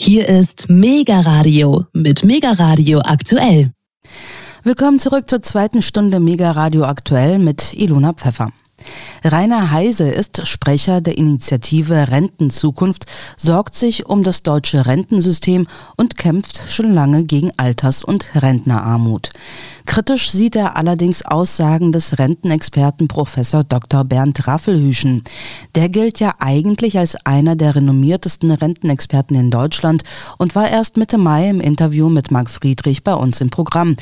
Hier ist Mega Radio mit Mega Radio aktuell. Willkommen zurück zur zweiten Stunde Mega Radio aktuell mit Ilona Pfeffer. Rainer Heise ist Sprecher der Initiative Rentenzukunft, sorgt sich um das deutsche Rentensystem und kämpft schon lange gegen Alters- und Rentnerarmut. Kritisch sieht er allerdings Aussagen des Rentenexperten Professor Dr. Bernd Raffelhüschen. Der gilt ja eigentlich als einer der renommiertesten Rentenexperten in Deutschland und war erst Mitte Mai im Interview mit Marc Friedrich bei uns im Programm.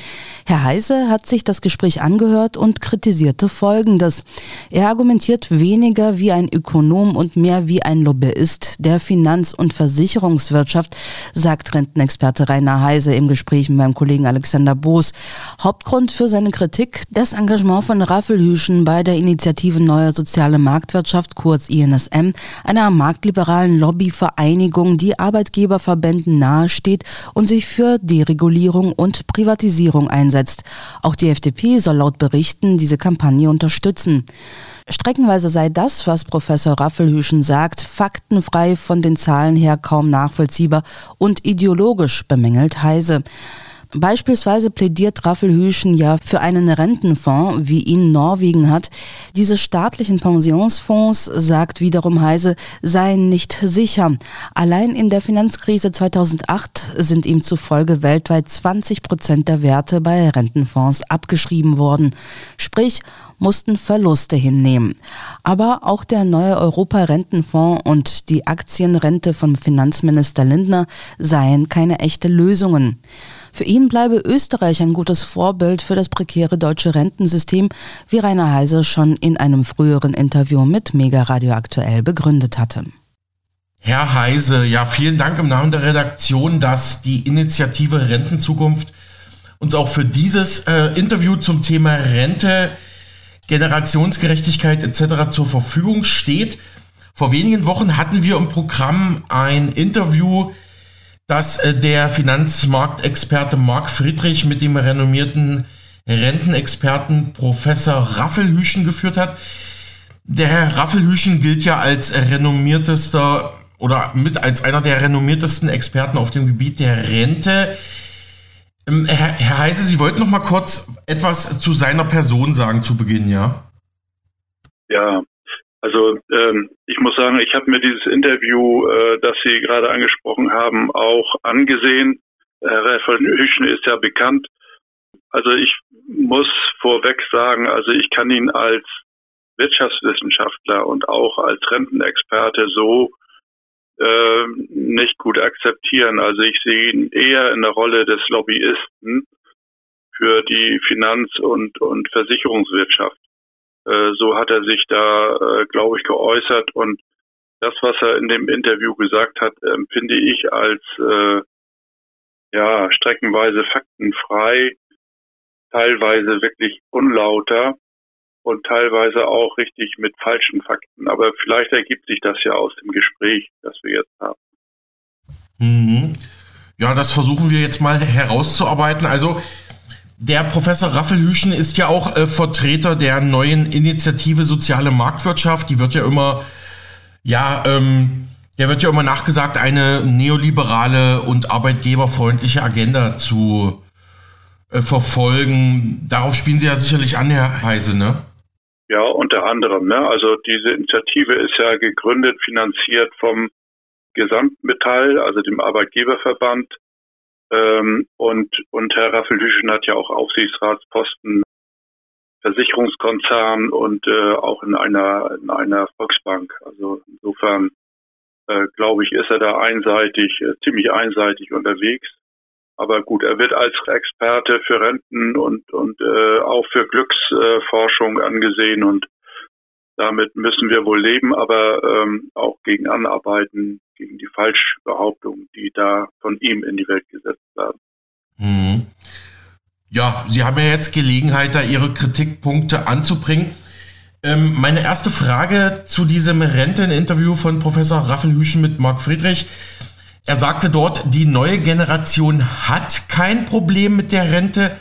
Herr Heise hat sich das Gespräch angehört und kritisierte Folgendes. Er argumentiert weniger wie ein Ökonom und mehr wie ein Lobbyist der Finanz- und Versicherungswirtschaft, sagt Rentenexperte Rainer Heise im Gespräch mit meinem Kollegen Alexander Boos. Hauptgrund für seine Kritik das Engagement von Raffelhüschen bei der Initiative Neue Soziale Marktwirtschaft, kurz INSM, einer marktliberalen Lobbyvereinigung, die Arbeitgeberverbänden nahesteht und sich für Deregulierung und Privatisierung einsetzt. Auch die FDP soll laut Berichten diese Kampagne unterstützen. Streckenweise sei das, was Professor Raffelhüschen sagt, faktenfrei von den Zahlen her kaum nachvollziehbar und ideologisch bemängelt Heise. Beispielsweise plädiert Raffelhüschen ja für einen Rentenfonds, wie ihn Norwegen hat. Diese staatlichen Pensionsfonds, sagt wiederum Heise, seien nicht sicher. Allein in der Finanzkrise 2008 sind ihm zufolge weltweit 20 Prozent der Werte bei Rentenfonds abgeschrieben worden. Sprich, mussten Verluste hinnehmen. Aber auch der neue Europa-Rentenfonds und die Aktienrente von Finanzminister Lindner seien keine echte Lösungen. Für ihn bleibe Österreich ein gutes Vorbild für das prekäre deutsche Rentensystem, wie Rainer Heise schon in einem früheren Interview mit Mega Radio Aktuell begründet hatte. Herr Heise, ja, vielen Dank im Namen der Redaktion, dass die Initiative Rentenzukunft uns auch für dieses äh, Interview zum Thema Rente, Generationsgerechtigkeit etc. zur Verfügung steht. Vor wenigen Wochen hatten wir im Programm ein Interview das äh, der Finanzmarktexperte Marc Friedrich mit dem renommierten Rentenexperten Professor Raffelhüschen geführt hat. Der Herr Raffelhüschen gilt ja als renommiertester oder mit als einer der renommiertesten Experten auf dem Gebiet der Rente. Ähm, Herr Heise, Sie wollten noch mal kurz etwas zu seiner Person sagen zu Beginn, ja? Ja, also ähm, ich muss sagen, ich habe mir dieses Interview, äh, das Sie gerade angesprochen haben, auch angesehen. Herr Raphael Hüschen ist ja bekannt. Also ich muss vorweg sagen, also ich kann ihn als Wirtschaftswissenschaftler und auch als Rentenexperte so äh, nicht gut akzeptieren. Also ich sehe ihn eher in der Rolle des Lobbyisten für die Finanz- und, und Versicherungswirtschaft. Äh, so hat er sich da, äh, glaube ich, geäußert. Und das, was er in dem Interview gesagt hat, empfinde ich als äh, ja streckenweise faktenfrei, teilweise wirklich unlauter und teilweise auch richtig mit falschen Fakten. Aber vielleicht ergibt sich das ja aus dem Gespräch, das wir jetzt haben. Mhm. Ja, das versuchen wir jetzt mal herauszuarbeiten. Also der Professor Raffelhüschen ist ja auch äh, Vertreter der neuen Initiative Soziale Marktwirtschaft. Die wird ja immer, ja, ähm, der wird ja immer nachgesagt, eine neoliberale und arbeitgeberfreundliche Agenda zu äh, verfolgen. Darauf spielen Sie ja sicherlich an, Herr Heise, ne? Ja, unter anderem. Ne? Also diese Initiative ist ja gegründet, finanziert vom Gesamtmetall, also dem Arbeitgeberverband ähm, und, und Herr Raffelhüschen hat ja auch Aufsichtsratsposten, Versicherungskonzern und äh, auch in einer, in einer Volksbank. Also insofern äh, glaube ich, ist er da einseitig, äh, ziemlich einseitig unterwegs. Aber gut, er wird als Experte für Renten und, und äh, auch für Glücksforschung angesehen und damit müssen wir wohl leben, aber ähm, auch gegen anarbeiten, gegen die Falschbehauptungen, die da von ihm in die Welt gesetzt werden. Mhm. Ja, Sie haben ja jetzt Gelegenheit, da Ihre Kritikpunkte anzubringen. Ähm, meine erste Frage zu diesem Renteninterview von Professor Raffelhüschen mit Marc Friedrich. Er sagte dort, die neue Generation hat kein Problem mit der Rente.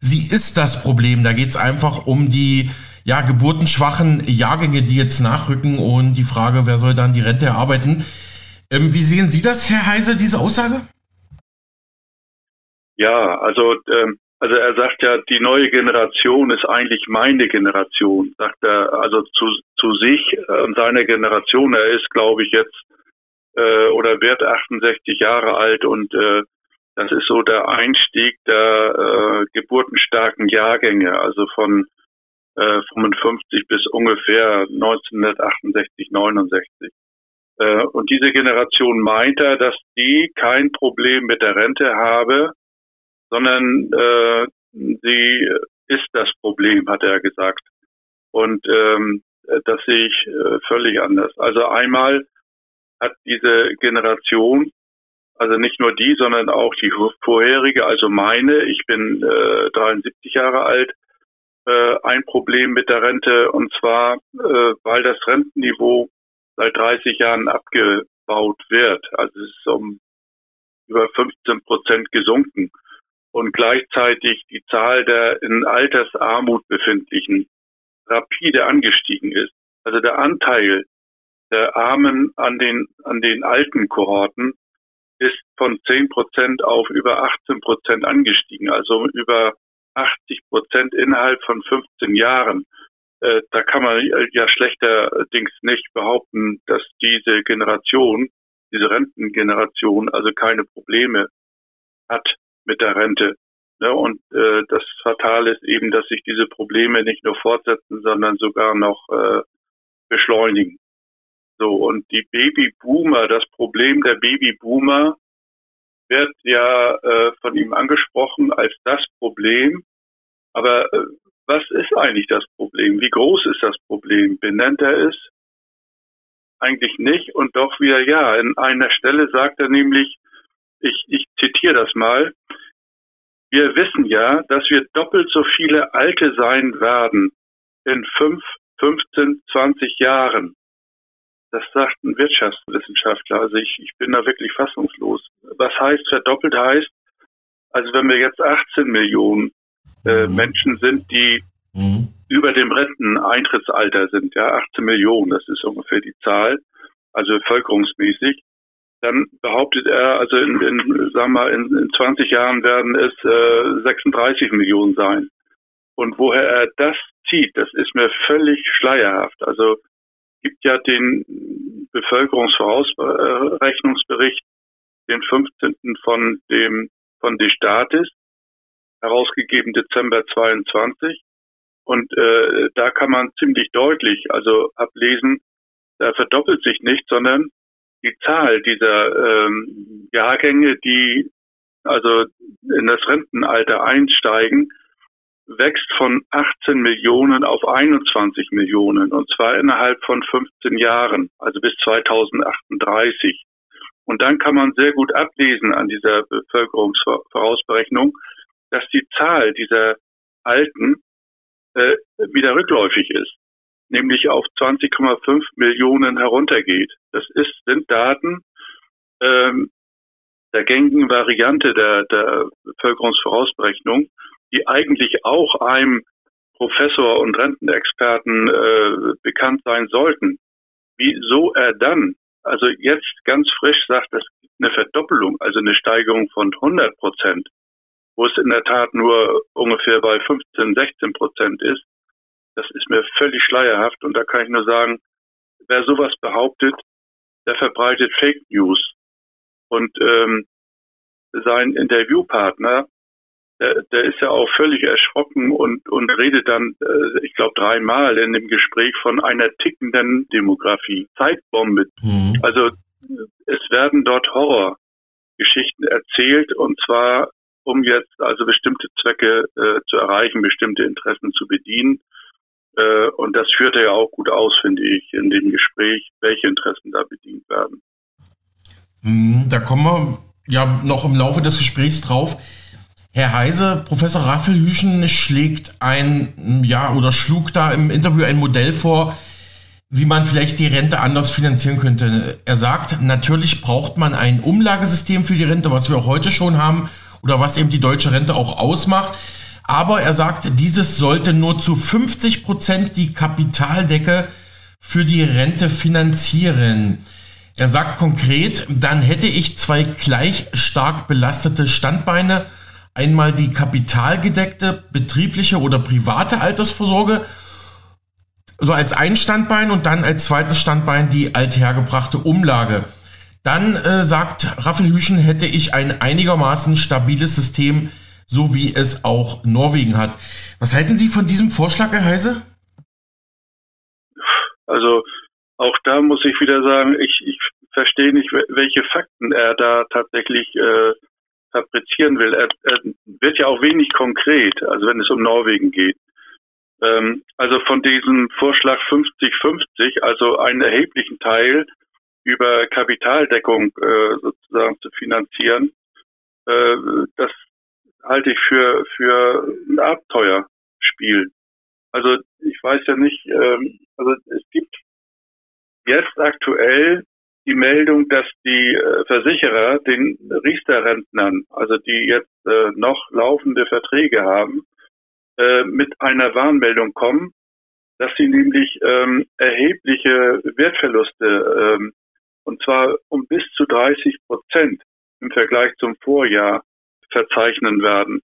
Sie ist das Problem. Da geht es einfach um die ja, geburtenschwachen Jahrgänge, die jetzt nachrücken und die Frage, wer soll dann die Rente erarbeiten. Ähm, wie sehen Sie das, Herr Heise, diese Aussage? Ja, also, ähm, also er sagt ja, die neue Generation ist eigentlich meine Generation, sagt er also zu, zu sich und seiner Generation. Er ist, glaube ich, jetzt äh, oder wird 68 Jahre alt und äh, das ist so der Einstieg der äh, geburtenstarken Jahrgänge, also von äh, 55 bis ungefähr 1968, 69. Äh, und diese Generation meint er, dass die kein Problem mit der Rente habe, sondern äh, sie ist das Problem, hat er gesagt. Und ähm, das sehe ich äh, völlig anders. Also einmal hat diese Generation, also nicht nur die, sondern auch die vorherige, also meine, ich bin äh, 73 Jahre alt, äh, ein Problem mit der Rente und zwar, äh, weil das Rentenniveau seit 30 Jahren abgebaut wird. Also es ist um über 15 Prozent gesunken und gleichzeitig die Zahl der in Altersarmut befindlichen rapide angestiegen ist. Also der Anteil der Armen an den, an den alten Kohorten ist von 10 Prozent auf über 18 Prozent angestiegen, also über 80 Prozent innerhalb von 15 Jahren. Äh, da kann man ja schlechterdings nicht behaupten, dass diese Generation, diese Rentengeneration also keine Probleme hat mit der Rente. Ne? Und äh, das Fatale ist eben, dass sich diese Probleme nicht nur fortsetzen, sondern sogar noch äh, beschleunigen. So, und die Babyboomer, das Problem der Babyboomer wird ja äh, von ihm angesprochen als das Problem. Aber äh, was ist eigentlich das Problem? Wie groß ist das Problem? Benennt er es? Eigentlich nicht. Und doch wieder ja. In einer Stelle sagt er nämlich, ich, ich zitiere das mal, wir wissen ja, dass wir doppelt so viele Alte sein werden in fünf, 15, 20 Jahren. Das sagt ein Wirtschaftswissenschaftler. Also ich, ich bin da wirklich fassungslos. Was heißt verdoppelt heißt, also wenn wir jetzt 18 Millionen äh, mhm. Menschen sind, die mhm. über dem Renteneintrittsalter sind, ja, 18 Millionen, das ist ungefähr die Zahl, also bevölkerungsmäßig, dann behauptet er, also in, in sagen wir, in, in 20 Jahren werden es äh, 36 Millionen sein. Und woher er das zieht, das ist mir völlig schleierhaft. Also gibt ja den Bevölkerungsvorausrechnungsbericht, den 15. von dem von die Staates, herausgegeben Dezember 22. Und äh, da kann man ziemlich deutlich also ablesen, da verdoppelt sich nicht, sondern die Zahl dieser ähm, Jahrgänge, die also in das Rentenalter einsteigen, wächst von 18 Millionen auf 21 Millionen und zwar innerhalb von 15 Jahren, also bis 2038. Und dann kann man sehr gut ablesen an dieser Bevölkerungsvorausberechnung, dass die Zahl dieser Alten äh, wieder rückläufig ist, nämlich auf 20,5 Millionen heruntergeht. Das ist, sind Daten ähm, der gängigen Variante der, der Bevölkerungsvorausberechnung die eigentlich auch einem Professor und Rentenexperten äh, bekannt sein sollten, wieso er dann, also jetzt ganz frisch sagt, das gibt eine Verdoppelung, also eine Steigerung von 100 Prozent, wo es in der Tat nur ungefähr bei 15, 16 Prozent ist, das ist mir völlig schleierhaft und da kann ich nur sagen, wer sowas behauptet, der verbreitet Fake News. Und ähm, sein Interviewpartner der, der ist ja auch völlig erschrocken und, und redet dann, äh, ich glaube, dreimal in dem Gespräch von einer tickenden Demografie, Zeitbombe. Mhm. Also es werden dort Horrorgeschichten erzählt und zwar um jetzt also bestimmte Zwecke äh, zu erreichen, bestimmte Interessen zu bedienen. Äh, und das führt er ja auch gut aus, finde ich, in dem Gespräch, welche Interessen da bedient werden. Mhm, da kommen wir ja noch im Laufe des Gesprächs drauf. Herr Heise, Professor Raffelhüschen schlägt ein, ja, oder schlug da im Interview ein Modell vor, wie man vielleicht die Rente anders finanzieren könnte. Er sagt, natürlich braucht man ein Umlagesystem für die Rente, was wir auch heute schon haben, oder was eben die deutsche Rente auch ausmacht. Aber er sagt, dieses sollte nur zu 50 Prozent die Kapitaldecke für die Rente finanzieren. Er sagt konkret, dann hätte ich zwei gleich stark belastete Standbeine. Einmal die kapitalgedeckte, betriebliche oder private Altersvorsorge, so als ein Standbein und dann als zweites Standbein die althergebrachte Umlage. Dann äh, sagt Raphael Hüschen, hätte ich ein einigermaßen stabiles System, so wie es auch Norwegen hat. Was halten Sie von diesem Vorschlag, Herr Heise? Also auch da muss ich wieder sagen, ich, ich verstehe nicht, welche Fakten er da tatsächlich äh, fabrizieren will. Er, er wird ja auch wenig konkret, also wenn es um Norwegen geht. Ähm, also von diesem Vorschlag 50-50, also einen erheblichen Teil über Kapitaldeckung äh, sozusagen zu finanzieren, äh, das halte ich für, für ein Abenteuerspiel. Also ich weiß ja nicht, ähm, also es gibt jetzt aktuell die Meldung, dass die äh, Versicherer den Riester-Rentnern, also die jetzt äh, noch laufende Verträge haben, äh, mit einer Warnmeldung kommen, dass sie nämlich ähm, erhebliche Wertverluste, ähm, und zwar um bis zu 30 Prozent im Vergleich zum Vorjahr verzeichnen werden.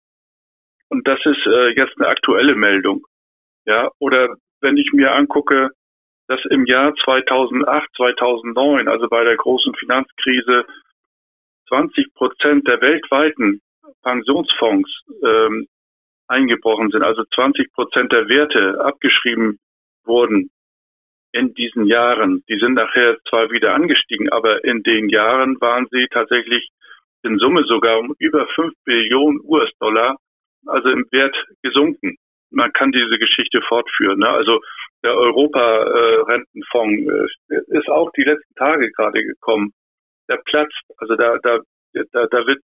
Und das ist äh, jetzt eine aktuelle Meldung. Ja, oder wenn ich mir angucke, dass im Jahr 2008, 2009, also bei der großen Finanzkrise, 20 Prozent der weltweiten Pensionsfonds ähm, eingebrochen sind, also 20 Prozent der Werte abgeschrieben wurden in diesen Jahren. Die sind nachher zwar wieder angestiegen, aber in den Jahren waren sie tatsächlich in Summe sogar um über 5 Billionen US-Dollar, also im Wert gesunken. Man kann diese Geschichte fortführen. Ne? Also der Europa-Rentenfonds äh, ist auch die letzten Tage gerade gekommen. Der platzt. Also da, da, da, da wird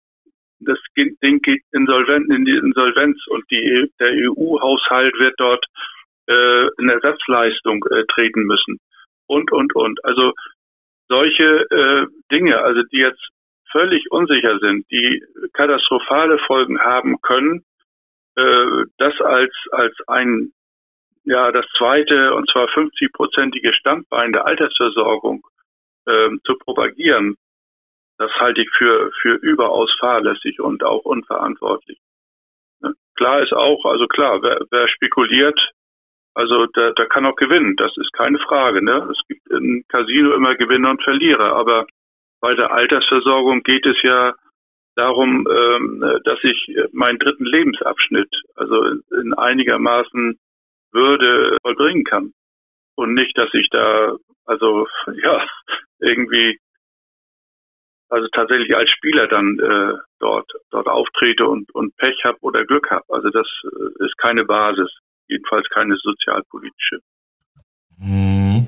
das Ding geht insolvent in die Insolvenz und die, der EU-Haushalt wird dort äh, in Ersatzleistung äh, treten müssen. Und, und, und. Also solche äh, Dinge, also die jetzt völlig unsicher sind, die katastrophale Folgen haben können, äh, das als, als ein ja das zweite und zwar 50-prozentige Standbein der Altersversorgung ähm, zu propagieren, das halte ich für, für überaus fahrlässig und auch unverantwortlich. Ne? Klar ist auch, also klar, wer, wer spekuliert, also der, der kann auch gewinnen, das ist keine Frage. Ne? Es gibt im Casino immer Gewinner und Verlierer, aber bei der Altersversorgung geht es ja darum, ähm, dass ich meinen dritten Lebensabschnitt, also in einigermaßen würde vollbringen kann. Und nicht, dass ich da, also ja, irgendwie, also tatsächlich als Spieler dann äh, dort, dort auftrete und, und Pech habe oder Glück habe. Also das äh, ist keine Basis, jedenfalls keine sozialpolitische. Hm.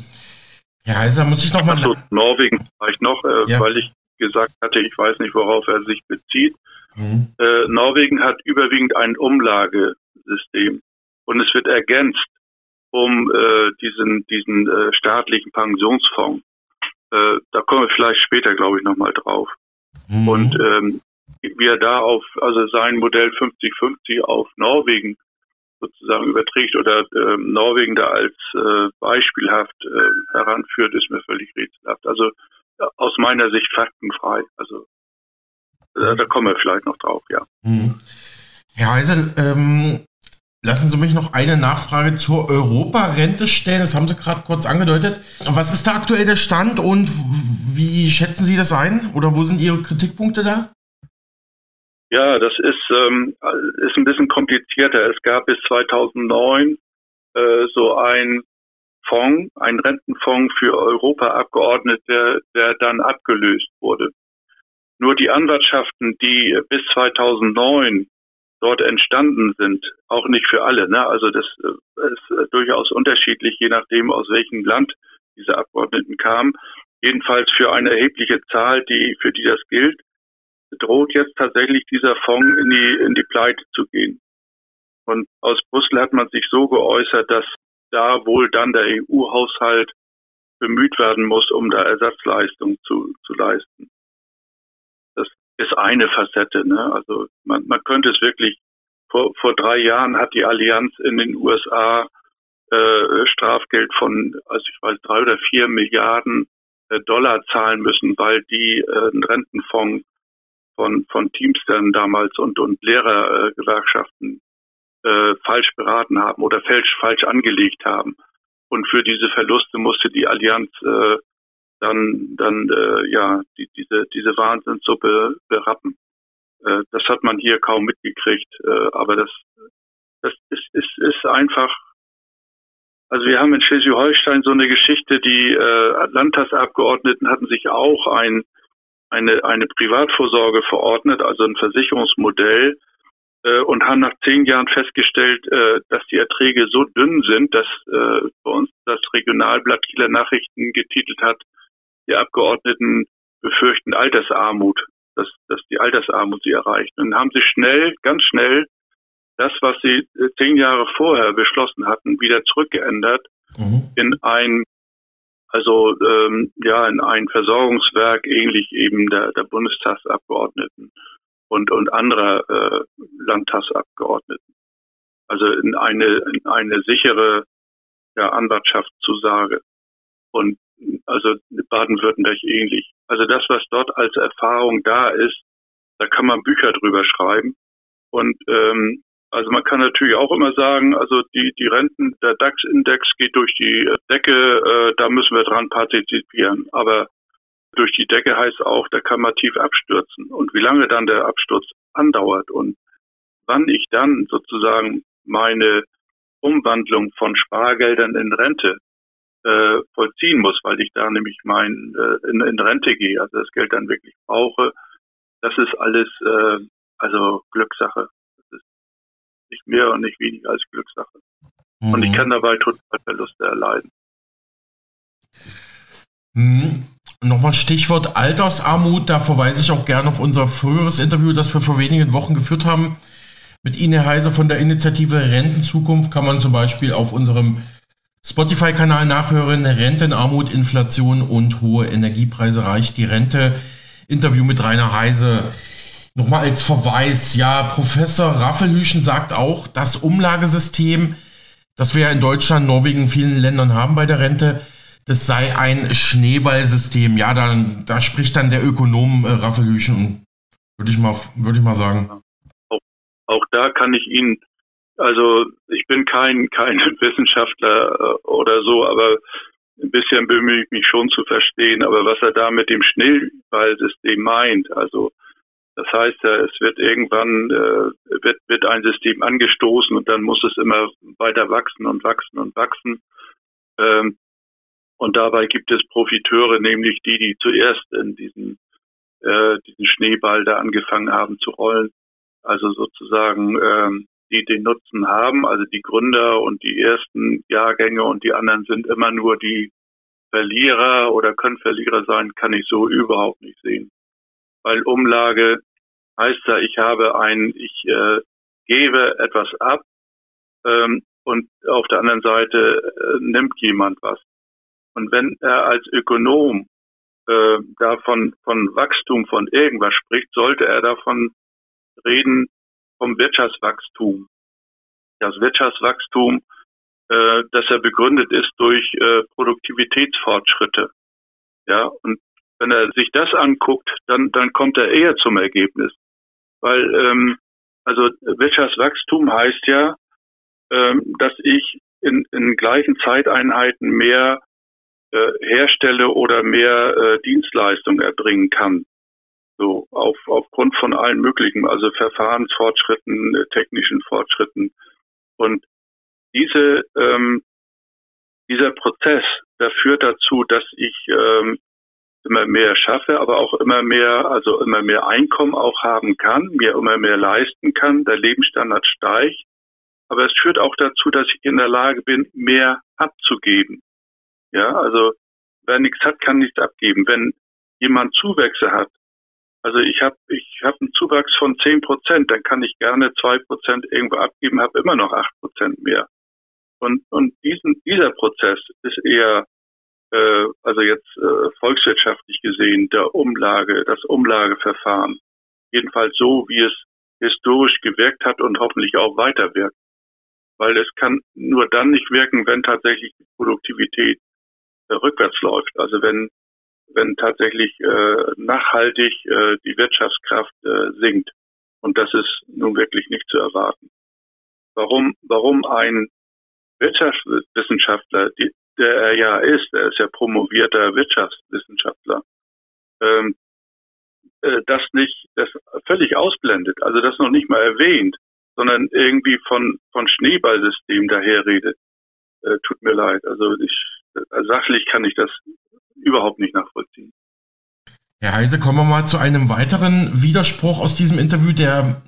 Ja, also muss ich nochmal. Also Norwegen vielleicht noch, äh, ja. weil ich gesagt hatte, ich weiß nicht, worauf er sich bezieht. Mhm. Äh, Norwegen hat überwiegend ein Umlagesystem und es wird ergänzt um äh, diesen, diesen äh, staatlichen Pensionsfonds. Äh, da kommen wir vielleicht später, glaube ich, nochmal drauf. Mhm. Und ähm, wie er da auf, also sein Modell 50-50 auf Norwegen sozusagen überträgt oder äh, Norwegen da als äh, beispielhaft äh, heranführt, ist mir völlig rätselhaft. Also aus meiner Sicht faktenfrei. Also äh, da kommen wir vielleicht noch drauf, ja. Mhm. Herr Heisel, ähm, Lassen Sie mich noch eine Nachfrage zur Europarente stellen. Das haben Sie gerade kurz angedeutet. Was ist da aktuell der Stand und wie schätzen Sie das ein? Oder wo sind Ihre Kritikpunkte da? Ja, das ist, ähm, ist ein bisschen komplizierter. Es gab bis 2009 äh, so ein Fonds, ein Rentenfonds für Europaabgeordnete, der dann abgelöst wurde. Nur die Anwartschaften, die bis 2009 dort entstanden sind, auch nicht für alle. Ne? Also das äh, ist äh, durchaus unterschiedlich, je nachdem, aus welchem Land diese Abgeordneten kamen. Jedenfalls für eine erhebliche Zahl, die für die das gilt, droht jetzt tatsächlich dieser Fonds in die in die Pleite zu gehen. Und aus Brüssel hat man sich so geäußert, dass da wohl dann der EU-Haushalt bemüht werden muss, um da Ersatzleistungen zu, zu leisten ist eine Facette. Ne? Also man, man könnte es wirklich, vor, vor drei Jahren hat die Allianz in den USA äh, Strafgeld von, also ich weiß, drei oder vier Milliarden äh, Dollar zahlen müssen, weil die äh, einen Rentenfonds von, von Teamstern damals und, und Lehrergewerkschaften äh, falsch beraten haben oder falsch, falsch angelegt haben. Und für diese Verluste musste die Allianz äh, dann, dann äh, ja die, diese, diese Wahnsinnssuppe berappen. Äh, das hat man hier kaum mitgekriegt, äh, aber das, das ist, ist, ist einfach also wir haben in Schleswig-Holstein so eine Geschichte, die äh, Landtagsabgeordneten hatten sich auch ein, eine, eine Privatvorsorge verordnet, also ein Versicherungsmodell, und haben nach zehn Jahren festgestellt, äh, dass die Erträge so dünn sind, dass äh, bei uns das Regionalblatt Kieler Nachrichten getitelt hat, die Abgeordneten befürchten Altersarmut, dass, dass die Altersarmut sie erreicht. Und haben sie schnell, ganz schnell das, was sie äh, zehn Jahre vorher beschlossen hatten, wieder zurückgeändert mhm. in ein, also ähm, ja, in ein Versorgungswerk, ähnlich eben der, der Bundestagsabgeordneten und und anderer äh, Landtagsabgeordneten. Also in eine in eine sichere ja, Anwartschaftszusage. Und also Baden-Württemberg ähnlich. Also das, was dort als Erfahrung da ist, da kann man Bücher drüber schreiben. Und ähm, also man kann natürlich auch immer sagen, also die, die Renten, der DAX-Index geht durch die Decke, äh, da müssen wir dran partizipieren. Aber durch die Decke heißt auch, da kann man tief abstürzen. Und wie lange dann der Absturz andauert und wann ich dann sozusagen meine Umwandlung von Spargeldern in Rente äh, vollziehen muss, weil ich da nämlich mein äh, in, in Rente gehe, also das Geld dann wirklich brauche, das ist alles äh, also Glückssache nicht mehr und nicht weniger als Glückssache. Mhm. Und ich mhm. kann dabei total Verluste erleiden. Mhm. Nochmal Stichwort Altersarmut, da verweise ich auch gerne auf unser früheres Interview, das wir vor wenigen Wochen geführt haben. Mit Ine Heise von der Initiative Rentenzukunft kann man zum Beispiel auf unserem Spotify-Kanal nachhören. Rentenarmut, Inflation und hohe Energiepreise reicht die Rente. Interview mit Rainer Heise. Nochmal als Verweis, ja, Professor Raffelhüschen sagt auch, das Umlagesystem, das wir ja in Deutschland, Norwegen, vielen Ländern haben bei der Rente, das sei ein Schneeballsystem. Ja, dann, da spricht dann der Ökonom äh, Raffelhüschen, würde ich mal, würde ich mal sagen. Auch, auch da kann ich Ihnen, also ich bin kein, kein Wissenschaftler äh, oder so, aber ein bisschen bemühe ich mich schon zu verstehen. Aber was er da mit dem Schneeballsystem meint, also das heißt, es wird irgendwann äh, wird, wird ein System angestoßen und dann muss es immer weiter wachsen und wachsen und wachsen. Ähm, und dabei gibt es Profiteure, nämlich die, die zuerst in diesen, äh, diesen Schneeball da angefangen haben zu rollen. Also sozusagen, ähm, die den Nutzen haben, also die Gründer und die ersten Jahrgänge und die anderen sind immer nur die Verlierer oder können Verlierer sein, kann ich so überhaupt nicht sehen weil Umlage heißt ja, ich habe ein, ich äh, gebe etwas ab ähm, und auf der anderen Seite äh, nimmt jemand was. Und wenn er als Ökonom äh, davon von Wachstum von irgendwas spricht, sollte er davon reden vom Wirtschaftswachstum. Das Wirtschaftswachstum, äh, das er begründet ist durch äh, Produktivitätsfortschritte. Ja, und wenn er sich das anguckt, dann, dann kommt er eher zum Ergebnis. Weil, ähm, also Wirtschaftswachstum heißt ja, ähm, dass ich in, in gleichen Zeiteinheiten mehr herstelle oder mehr äh, Dienstleistungen erbringen kann. So auf, aufgrund von allen möglichen, also Verfahrensfortschritten, äh, technischen Fortschritten. Und diese, ähm, dieser Prozess, der führt dazu, dass ich ähm, immer mehr schaffe, aber auch immer mehr, also immer mehr Einkommen auch haben kann, mir immer mehr leisten kann, der Lebensstandard steigt. Aber es führt auch dazu, dass ich in der Lage bin, mehr abzugeben. Ja, also wer nichts hat, kann nichts abgeben. Wenn jemand Zuwächse hat, also ich habe ich hab einen Zuwachs von zehn Prozent, dann kann ich gerne zwei Prozent irgendwo abgeben, habe immer noch acht Prozent mehr. Und, und diesen, dieser Prozess ist eher äh, also jetzt äh, volkswirtschaftlich gesehen, der Umlage, das Umlageverfahren, jedenfalls so, wie es historisch gewirkt hat und hoffentlich auch weiter wirkt. Weil es kann nur dann nicht wirken, wenn tatsächlich die Produktivität rückwärts läuft. Also wenn wenn tatsächlich äh, nachhaltig äh, die Wirtschaftskraft äh, sinkt. Und das ist nun wirklich nicht zu erwarten. Warum, warum ein Wirtschaftswissenschaftler, die, der er ja ist, er ist ja promovierter Wirtschaftswissenschaftler, ähm, äh, das nicht, das völlig ausblendet, also das noch nicht mal erwähnt, sondern irgendwie von, von Schneeballsystem daherredet. Äh, tut mir leid. Also ich, äh, sachlich kann ich das überhaupt nicht nachvollziehen. Herr Heise, kommen wir mal zu einem weiteren Widerspruch aus diesem Interview, der,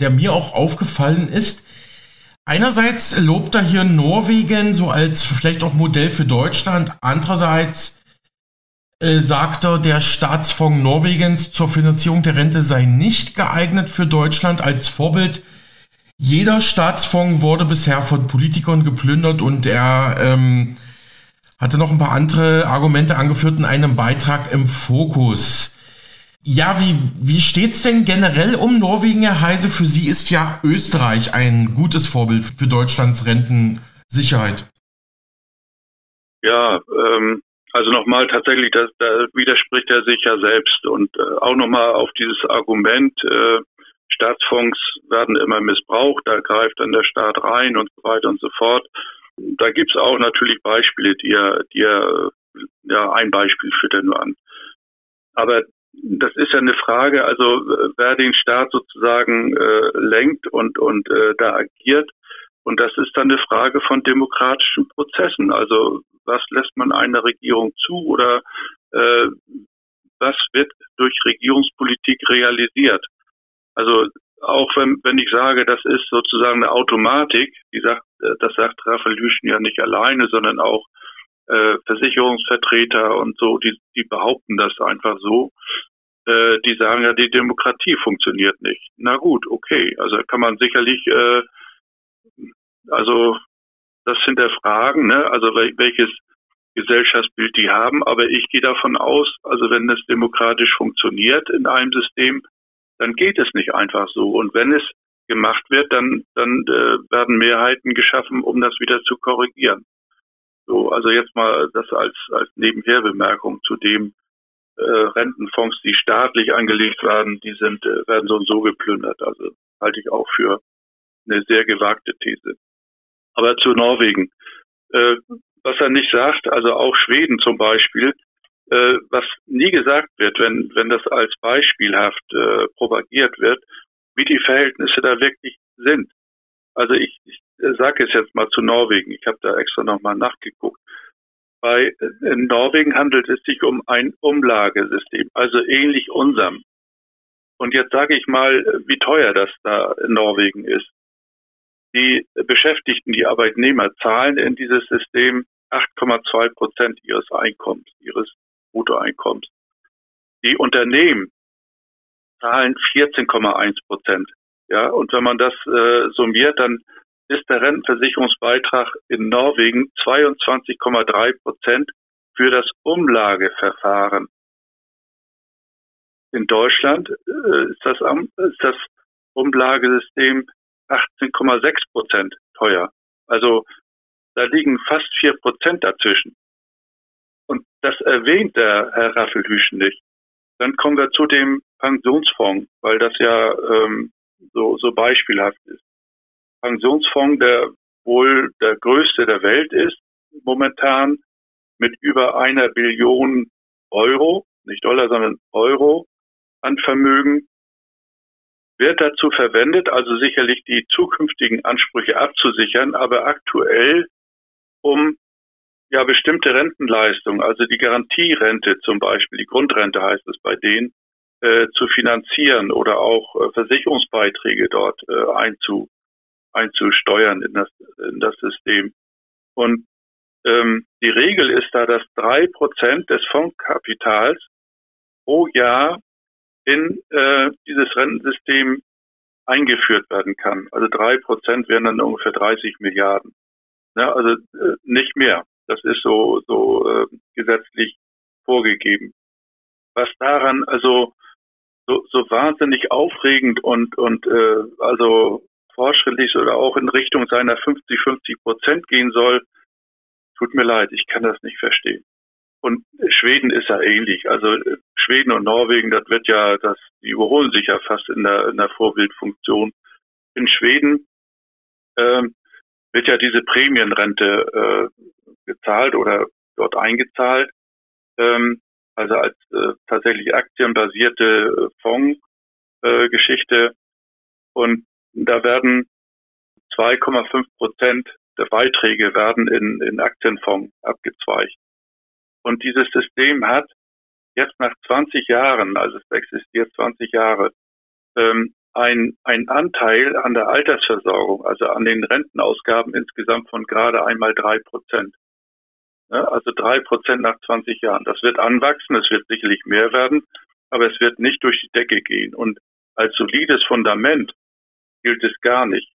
der mir auch aufgefallen ist. Einerseits lobt er hier Norwegen so als vielleicht auch Modell für Deutschland. Andererseits äh, sagt er, der Staatsfonds Norwegens zur Finanzierung der Rente sei nicht geeignet für Deutschland als Vorbild. Jeder Staatsfonds wurde bisher von Politikern geplündert und er ähm, hatte noch ein paar andere Argumente angeführt in einem Beitrag im Fokus. Ja, wie, wie steht's denn generell um Norwegen, Herr Heise? Für Sie ist ja Österreich ein gutes Vorbild für Deutschlands Rentensicherheit. Ja, ähm, also nochmal tatsächlich, das, da widerspricht er sich ja selbst und äh, auch nochmal auf dieses Argument, äh, Staatsfonds werden immer missbraucht, da greift dann der Staat rein und so weiter und so fort. Da gibt's auch natürlich Beispiele, die er, die er, ja, ein Beispiel führt er nur an. Aber das ist ja eine Frage, also wer den Staat sozusagen äh, lenkt und, und äh, da agiert. Und das ist dann eine Frage von demokratischen Prozessen. Also was lässt man einer Regierung zu oder äh, was wird durch Regierungspolitik realisiert? Also auch wenn, wenn ich sage, das ist sozusagen eine Automatik, die sagt, äh, das sagt Raphael Lüschen ja nicht alleine, sondern auch äh, Versicherungsvertreter und so, die, die behaupten das einfach so. Äh, die sagen ja, die Demokratie funktioniert nicht. Na gut, okay. Also kann man sicherlich, äh, also das sind der Fragen, ne? also wel welches Gesellschaftsbild die haben. Aber ich gehe davon aus, also wenn es demokratisch funktioniert in einem System, dann geht es nicht einfach so. Und wenn es gemacht wird, dann, dann äh, werden Mehrheiten geschaffen, um das wieder zu korrigieren. So, also jetzt mal das als, als Nebenherbemerkung zu dem äh, Rentenfonds, die staatlich angelegt werden, die sind, äh, werden so und so geplündert. Also halte ich auch für eine sehr gewagte These. Aber zu Norwegen. Äh, was er nicht sagt, also auch Schweden zum Beispiel, äh, was nie gesagt wird, wenn, wenn das als beispielhaft äh, propagiert wird, wie die Verhältnisse da wirklich sind. Also ich, ich sage es jetzt mal zu Norwegen. Ich habe da extra nochmal nachgeguckt. Bei in Norwegen handelt es sich um ein Umlagesystem, also ähnlich unserem. Und jetzt sage ich mal, wie teuer das da in Norwegen ist. Die Beschäftigten, die Arbeitnehmer zahlen in dieses System 8,2 Prozent ihres Einkommens, ihres Bruttoeinkommens. Die Unternehmen zahlen 14,1 Prozent. Ja, und wenn man das äh, summiert, dann ist der Rentenversicherungsbeitrag in Norwegen 22,3 Prozent für das Umlageverfahren. In Deutschland äh, ist, das, ist das Umlagesystem 18,6 Prozent teuer. Also da liegen fast vier Prozent dazwischen. Und das erwähnt der Herr Raffelhüschen nicht. Dann kommen wir zu dem Pensionsfonds, weil das ja ähm, so, so beispielhaft ist. Pensionsfonds, der wohl der größte der Welt ist, momentan mit über einer Billion Euro, nicht Dollar, sondern Euro an Vermögen, wird dazu verwendet, also sicherlich die zukünftigen Ansprüche abzusichern, aber aktuell um ja bestimmte Rentenleistungen, also die Garantierente zum Beispiel, die Grundrente heißt es bei denen, äh, zu finanzieren oder auch äh, Versicherungsbeiträge dort äh, einzu, einzusteuern in das, in das System. Und ähm, die Regel ist da, dass drei Prozent des Fondskapitals pro Jahr in äh, dieses Rentensystem eingeführt werden kann. Also drei Prozent wären dann ungefähr 30 Milliarden. Ja, also äh, nicht mehr. Das ist so, so äh, gesetzlich vorgegeben. Was daran also so, so wahnsinnig aufregend und, und äh, also fortschrittlich oder auch in Richtung seiner 50-50 Prozent gehen soll, tut mir leid, ich kann das nicht verstehen. Und Schweden ist ja ähnlich. Also Schweden und Norwegen, das wird ja, das, die überholen sich ja fast in der, in der Vorbildfunktion. In Schweden ähm, wird ja diese Prämienrente äh, gezahlt oder dort eingezahlt. Ähm, also als äh, tatsächlich aktienbasierte Fondsgeschichte. Äh, und da werden 2,5 Prozent der Beiträge werden in, in Aktienfonds abgezweigt. Und dieses System hat jetzt nach 20 Jahren, also es existiert 20 Jahre, ähm, ein, ein Anteil an der Altersversorgung, also an den Rentenausgaben insgesamt von gerade einmal drei Prozent. Also drei Prozent nach 20 Jahren. Das wird anwachsen, es wird sicherlich mehr werden, aber es wird nicht durch die Decke gehen. Und als solides Fundament gilt es gar nicht.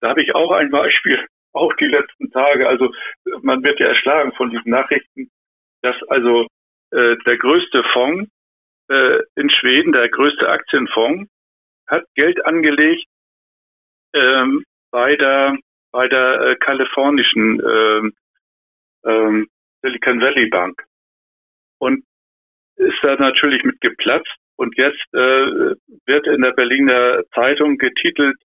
Da habe ich auch ein Beispiel, auch die letzten Tage. Also man wird ja erschlagen von diesen Nachrichten, dass also äh, der größte Fonds äh, in Schweden, der größte Aktienfonds, hat Geld angelegt ähm, bei der bei der äh, kalifornischen ähm, Silicon Valley Bank und ist da natürlich mit geplatzt und jetzt äh, wird in der Berliner Zeitung getitelt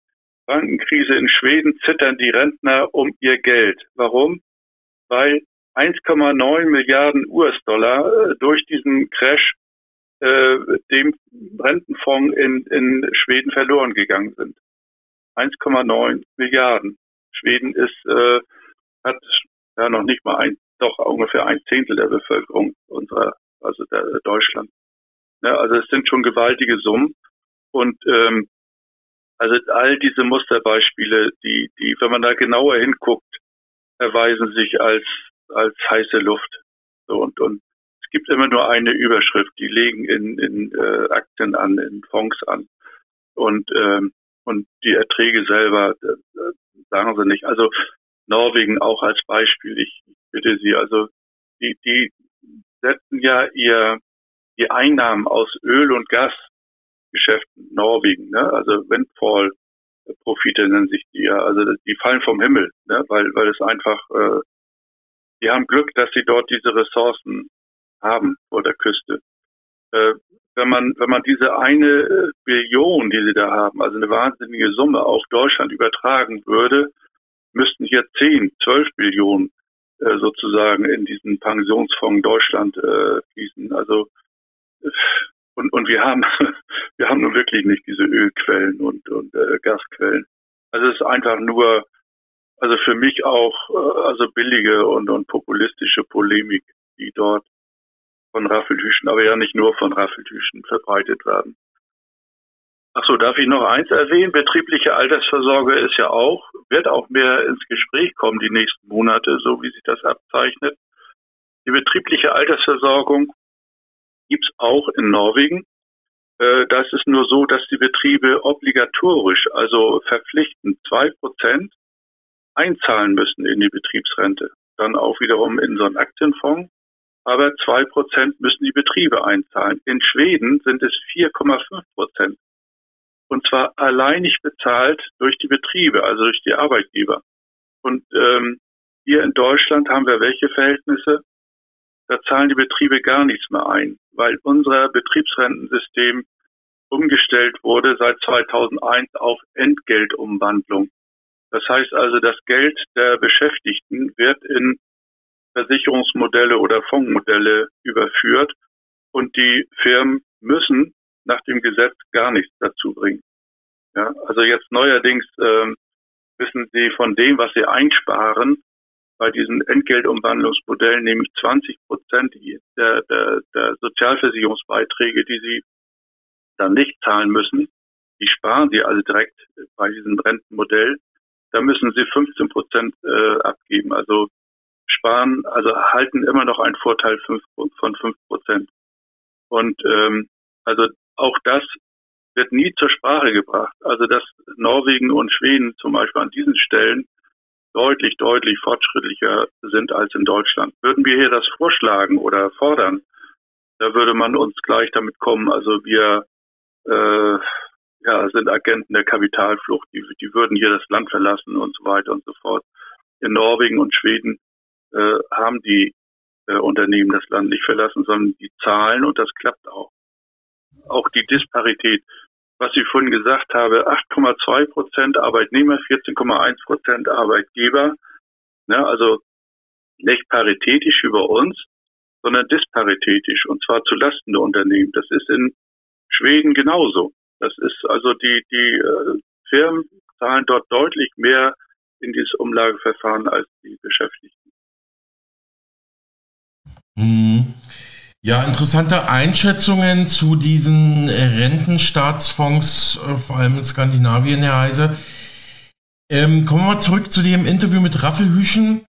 Bankenkrise in Schweden zittern die Rentner um ihr Geld. Warum? Weil 1,9 Milliarden US-Dollar äh, durch diesen Crash äh, dem Rentenfonds in, in Schweden verloren gegangen sind. 1,9 Milliarden. Schweden ist, äh, hat ja noch nicht mal ein, doch ungefähr ein Zehntel der Bevölkerung unserer, also der, der Deutschland. Ja, also es sind schon gewaltige Summen. Und ähm, also all diese Musterbeispiele, die, die, wenn man da genauer hinguckt, erweisen sich als als heiße Luft. So, und, und es gibt immer nur eine Überschrift, die legen in, in äh, Aktien an, in Fonds an. Und, ähm, und die Erträge selber äh, sagen sie nicht. Also Norwegen auch als Beispiel, ich bitte Sie, also die, die setzen ja ihr die Einnahmen aus Öl- und Gasgeschäften Norwegen, ne? also Windfall Profite nennen sich die ja, also die fallen vom Himmel, ne? weil weil es einfach äh, die haben Glück, dass sie dort diese Ressourcen haben vor der Küste. Äh, wenn man, wenn man diese eine äh, Billion, die sie da haben, also eine wahnsinnige Summe auf Deutschland übertragen würde, müssten hier 10, 12 Billionen äh, sozusagen in diesen Pensionsfonds Deutschland äh, fließen. Also und, und wir haben wir haben nun wirklich nicht diese Ölquellen und, und äh, Gasquellen. Also es ist einfach nur also für mich auch äh, also billige und, und populistische Polemik, die dort von Raffeltüchen, aber ja nicht nur von Raffeltüchen verbreitet werden. Ach so, darf ich noch eins erwähnen? Betriebliche Altersvorsorge ist ja auch, wird auch mehr ins Gespräch kommen die nächsten Monate, so wie sich das abzeichnet. Die betriebliche Altersversorgung gibt's auch in Norwegen. Äh, das ist nur so, dass die Betriebe obligatorisch, also verpflichtend zwei Prozent einzahlen müssen in die Betriebsrente. Dann auch wiederum in so einen Aktienfonds. Aber zwei Prozent müssen die Betriebe einzahlen. In Schweden sind es 4,5 Prozent. Und zwar alleinig bezahlt durch die Betriebe, also durch die Arbeitgeber. Und ähm, hier in Deutschland haben wir welche Verhältnisse? Da zahlen die Betriebe gar nichts mehr ein, weil unser Betriebsrentensystem umgestellt wurde seit 2001 auf Entgeltumwandlung. Das heißt also, das Geld der Beschäftigten wird in Versicherungsmodelle oder Fondsmodelle überführt und die Firmen müssen nach dem Gesetz gar nichts dazu bringen. Ja, also jetzt neuerdings ähm, wissen Sie von dem, was Sie einsparen, bei diesen Entgeltumwandlungsmodellen nämlich 20 Prozent der, der, der Sozialversicherungsbeiträge, die Sie dann nicht zahlen müssen, die sparen Sie also direkt bei diesem Rentenmodell da müssen sie 15 Prozent äh, abgeben. Also sparen, also halten immer noch einen Vorteil von 5 Prozent. Und ähm, also auch das wird nie zur Sprache gebracht. Also dass Norwegen und Schweden zum Beispiel an diesen Stellen deutlich, deutlich fortschrittlicher sind als in Deutschland. Würden wir hier das vorschlagen oder fordern, da würde man uns gleich damit kommen. Also wir äh, ja, sind Agenten der Kapitalflucht, die, die würden hier das Land verlassen und so weiter und so fort. In Norwegen und Schweden äh, haben die äh, Unternehmen das Land nicht verlassen, sondern die Zahlen und das klappt auch. Auch die Disparität, was ich vorhin gesagt habe, 8,2 Prozent Arbeitnehmer, 14,1 Prozent Arbeitgeber, ne, also nicht paritätisch über uns, sondern disparitätisch und zwar zulasten der Unternehmen. Das ist in Schweden genauso. Das ist also die, die äh, Firmen zahlen dort deutlich mehr in dieses Umlageverfahren als die Beschäftigten. Mhm. Ja, interessante Einschätzungen zu diesen Rentenstaatsfonds, äh, vor allem in Skandinavien, Herr Heise. Ähm, kommen wir mal zurück zu dem Interview mit Raffelhüschen.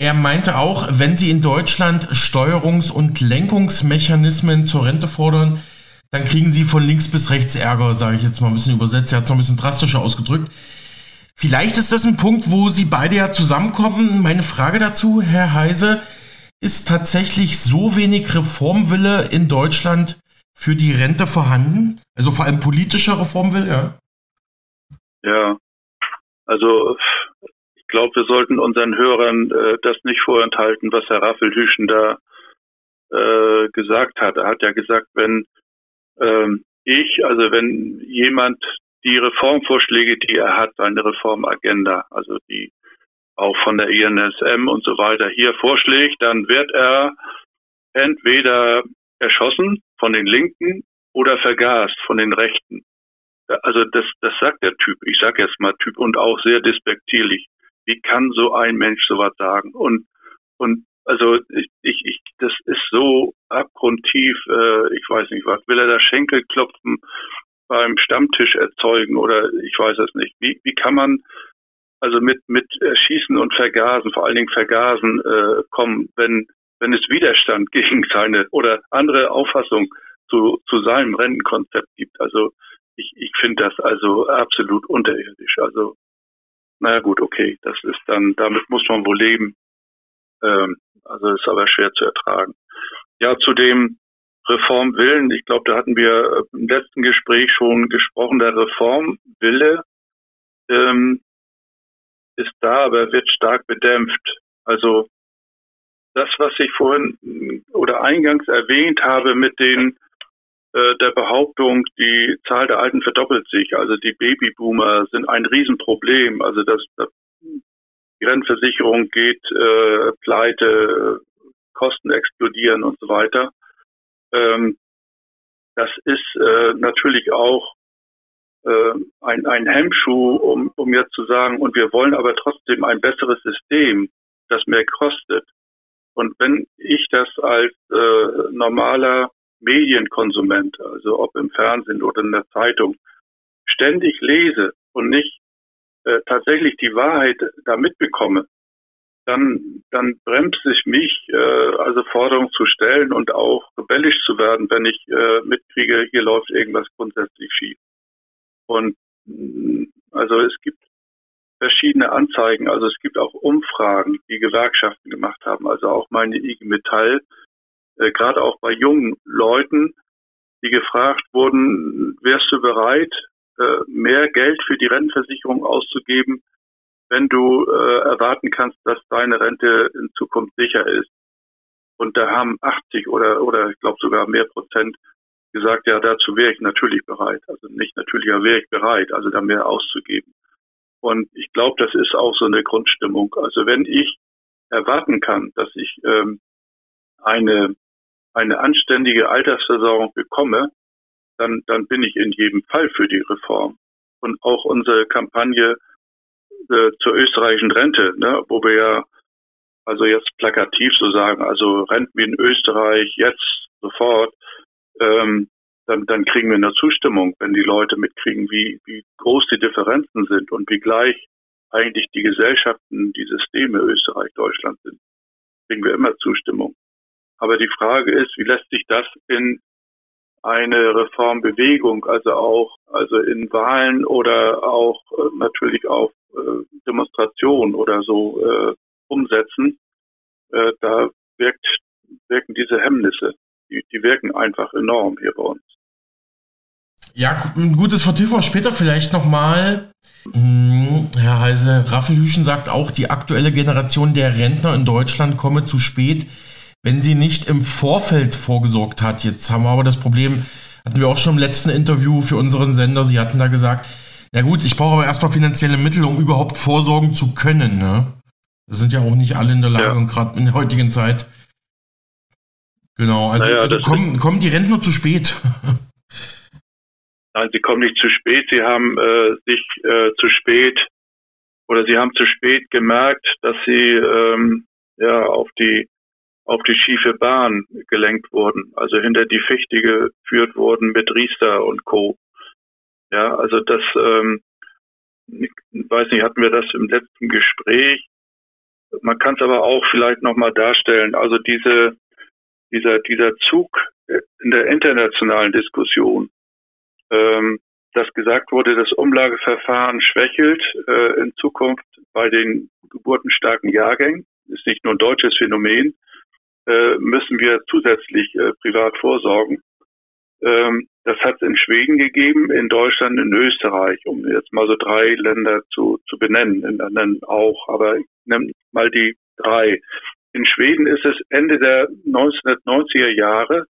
Er meinte auch, wenn Sie in Deutschland Steuerungs- und Lenkungsmechanismen zur Rente fordern, dann kriegen Sie von links bis rechts Ärger, sage ich jetzt mal ein bisschen übersetzt. Er hat es noch ein bisschen drastischer ausgedrückt. Vielleicht ist das ein Punkt, wo Sie beide ja zusammenkommen. Meine Frage dazu, Herr Heise, ist tatsächlich so wenig Reformwille in Deutschland für die Rente vorhanden? Also vor allem politischer Reformwille, ja? Also ich glaube, wir sollten unseren Hörern äh, das nicht vorenthalten, was Herr Raffelhüschen da äh, gesagt hat. Er hat ja gesagt, wenn ähm, ich, also wenn jemand die Reformvorschläge, die er hat, seine Reformagenda, also die auch von der INSM und so weiter hier vorschlägt, dann wird er entweder erschossen von den Linken oder vergast von den Rechten. Also das, das sagt der Typ. Ich sage jetzt mal Typ und auch sehr despektierlich. Wie kann so ein Mensch sowas sagen? Und und also ich, ich, das ist so abgrundtief. Äh, ich weiß nicht was. Will er da Schenkelklopfen beim Stammtisch erzeugen oder ich weiß es nicht. Wie wie kann man also mit mit Erschießen und Vergasen, vor allen Dingen Vergasen äh, kommen, wenn wenn es Widerstand gegen seine oder andere Auffassung zu zu seinem Rentenkonzept gibt. Also ich ich finde das also absolut unterirdisch. Also naja gut, okay, das ist dann damit muss man wohl leben. Ähm, also ist aber schwer zu ertragen. Ja, zu dem Reformwillen, ich glaube, da hatten wir im letzten Gespräch schon gesprochen, der Reformwille ähm, ist da, aber wird stark bedämpft. Also das, was ich vorhin oder eingangs erwähnt habe mit den äh, der Behauptung, die Zahl der Alten verdoppelt sich, also die Babyboomer sind ein Riesenproblem, also das die Rentenversicherung geht äh, pleite, Kosten explodieren und so weiter. Ähm, das ist äh, natürlich auch äh, ein, ein Hemmschuh, um, um jetzt zu sagen, und wir wollen aber trotzdem ein besseres System, das mehr kostet. Und wenn ich das als äh, normaler Medienkonsument, also ob im Fernsehen oder in der Zeitung, ständig lese und nicht äh, tatsächlich die Wahrheit da mitbekomme, dann, dann bremst es mich, äh, also Forderungen zu stellen und auch rebellisch zu werden, wenn ich äh, mitkriege, hier läuft irgendwas grundsätzlich schief. Und mm, also es gibt verschiedene Anzeigen, also es gibt auch Umfragen, die Gewerkschaften gemacht haben, also auch meine IG Metall, äh, gerade auch bei jungen Leuten, die gefragt wurden, wärst du bereit, äh, mehr Geld für die Rentenversicherung auszugeben, wenn du äh, erwarten kannst, dass deine Rente in Zukunft sicher ist. Und da haben 80 oder, oder ich glaube sogar mehr Prozent gesagt, ja, dazu wäre ich natürlich bereit. Also nicht natürlich, aber wäre ich bereit, also da mehr auszugeben. Und ich glaube, das ist auch so eine Grundstimmung. Also wenn ich erwarten kann, dass ich ähm, eine, eine anständige Altersversorgung bekomme, dann, dann bin ich in jedem Fall für die Reform. Und auch unsere Kampagne äh, zur österreichischen Rente, ne, wo wir ja also jetzt plakativ so sagen, also Renten wie in Österreich jetzt sofort, ähm, dann, dann kriegen wir eine Zustimmung, wenn die Leute mitkriegen, wie, wie groß die Differenzen sind und wie gleich eigentlich die Gesellschaften, die Systeme Österreich, Deutschland sind, kriegen wir immer Zustimmung. Aber die Frage ist, wie lässt sich das in eine Reformbewegung, also auch also in Wahlen oder auch äh, natürlich auf äh, Demonstrationen oder so äh, umsetzen, äh, da wirkt, wirken diese Hemmnisse die, die wirken einfach enorm hier bei uns. Ja, ein gutes vertiefen wir später vielleicht nochmal. Hm, Herr Heise, Raffelhüschen sagt auch, die aktuelle Generation der Rentner in Deutschland komme zu spät. wenn sie nicht im Vorfeld vorgesorgt hat. Jetzt haben wir aber das Problem, hatten wir auch schon im letzten Interview für unseren Sender, Sie hatten da gesagt, na gut, ich brauche aber erstmal finanzielle Mittel, um überhaupt vorsorgen zu können. Ne? Das sind ja auch nicht alle in der Lage, ja. und gerade in der heutigen Zeit. Genau, also, naja, also kommen, kommen die Rentner zu spät. Nein, sie kommen nicht zu spät, sie haben äh, sich äh, zu spät oder sie haben zu spät gemerkt, dass sie ähm, ja auf die auf die schiefe Bahn gelenkt wurden, also hinter die Fichte geführt wurden mit Riester und Co. Ja, also das, ähm, ich weiß nicht, hatten wir das im letzten Gespräch. Man kann es aber auch vielleicht nochmal darstellen. Also diese, dieser, dieser Zug in der internationalen Diskussion, ähm, dass gesagt wurde, das Umlageverfahren schwächelt äh, in Zukunft bei den geburtenstarken Jahrgängen, ist nicht nur ein deutsches Phänomen, äh, müssen wir zusätzlich äh, privat vorsorgen. Ähm, das hat es in Schweden gegeben, in Deutschland, in Österreich, um jetzt mal so drei Länder zu, zu benennen, in anderen auch, aber ich nehme mal die drei. In Schweden ist es Ende der 1990er Jahre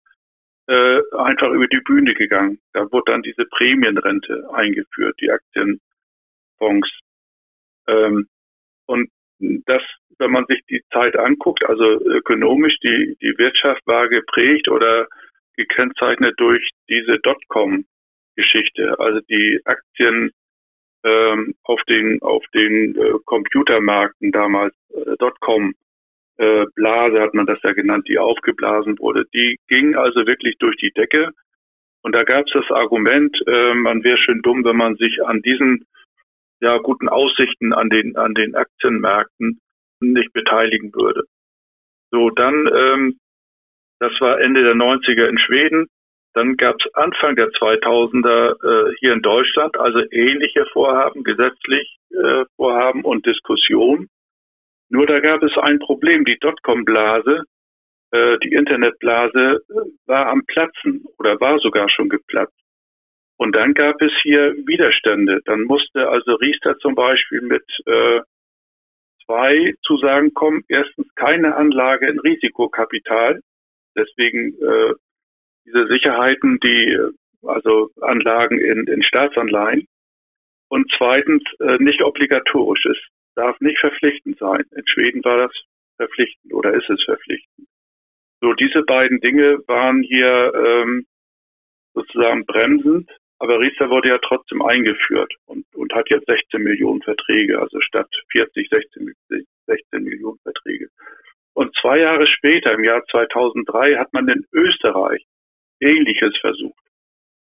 äh, einfach über die Bühne gegangen. Da wurde dann diese Prämienrente eingeführt, die Aktienfonds. Ähm, und das, wenn man sich die Zeit anguckt, also ökonomisch, die, die Wirtschaft war geprägt oder gekennzeichnet durch diese Dotcom-Geschichte, also die Aktien ähm, auf den auf den äh, Computermärkten damals äh, Dotcom Blase hat man das ja genannt, die aufgeblasen wurde. Die ging also wirklich durch die Decke. Und da gab es das Argument, äh, man wäre schön dumm, wenn man sich an diesen ja, guten Aussichten an den, an den Aktienmärkten nicht beteiligen würde. So, dann, ähm, das war Ende der 90er in Schweden. Dann gab es Anfang der 2000er äh, hier in Deutschland also ähnliche Vorhaben, gesetzlich äh, Vorhaben und Diskussionen. Nur da gab es ein Problem. Die Dotcom-Blase, äh, die Internetblase äh, war am Platzen oder war sogar schon geplatzt. Und dann gab es hier Widerstände. Dann musste also Riester zum Beispiel mit äh, zwei Zusagen kommen. Erstens keine Anlage in Risikokapital. Deswegen äh, diese Sicherheiten, die also Anlagen in, in Staatsanleihen. Und zweitens äh, nicht obligatorisch. Es darf nicht verpflichtend sein. In Schweden war das verpflichtend oder ist es verpflichtend. So, diese beiden Dinge waren hier ähm, sozusagen bremsend, aber Riester wurde ja trotzdem eingeführt und, und hat jetzt 16 Millionen Verträge, also statt 40, 16, 16 Millionen Verträge. Und zwei Jahre später, im Jahr 2003, hat man in Österreich Ähnliches versucht.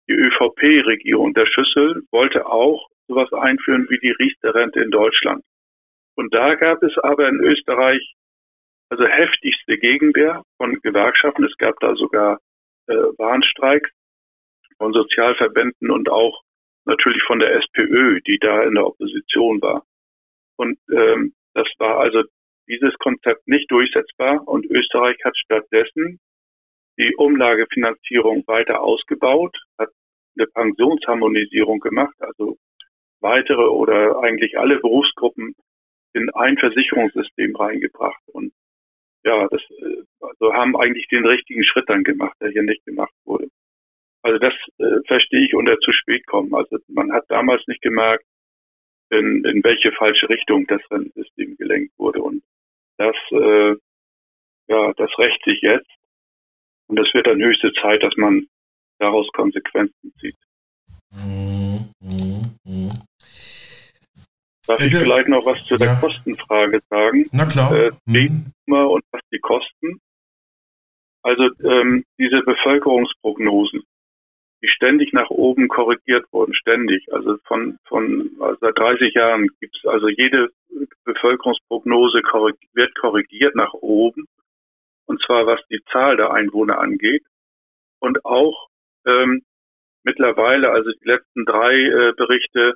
Die ÖVP-Regierung der Schüssel wollte auch sowas einführen wie die Riester-Rente in Deutschland. Und da gab es aber in Österreich also heftigste Gegenwehr von Gewerkschaften. Es gab da sogar äh, Warnstreiks von Sozialverbänden und auch natürlich von der SPÖ, die da in der Opposition war. Und ähm, das war also dieses Konzept nicht durchsetzbar und Österreich hat stattdessen die Umlagefinanzierung weiter ausgebaut, hat eine Pensionsharmonisierung gemacht, also weitere oder eigentlich alle Berufsgruppen in ein Versicherungssystem reingebracht. Und ja, das äh, also haben eigentlich den richtigen Schritt dann gemacht, der hier nicht gemacht wurde. Also das äh, verstehe ich unter zu spät kommen. Also man hat damals nicht gemerkt, in, in welche falsche Richtung das Rentensystem gelenkt wurde. Und das, äh, ja, das rächt sich jetzt. Und es wird dann höchste Zeit, dass man daraus Konsequenzen zieht. Mhm. Mhm. mhm. Darf ich vielleicht noch was zu der ja. Kostenfrage sagen? Na klar. Äh, mhm. und was die kosten. Also ähm, diese Bevölkerungsprognosen, die ständig nach oben korrigiert wurden, ständig. Also von, von also seit 30 Jahren gibt es also jede Bevölkerungsprognose korrig wird korrigiert nach oben. Und zwar was die Zahl der Einwohner angeht. Und auch ähm, mittlerweile, also die letzten drei äh, Berichte,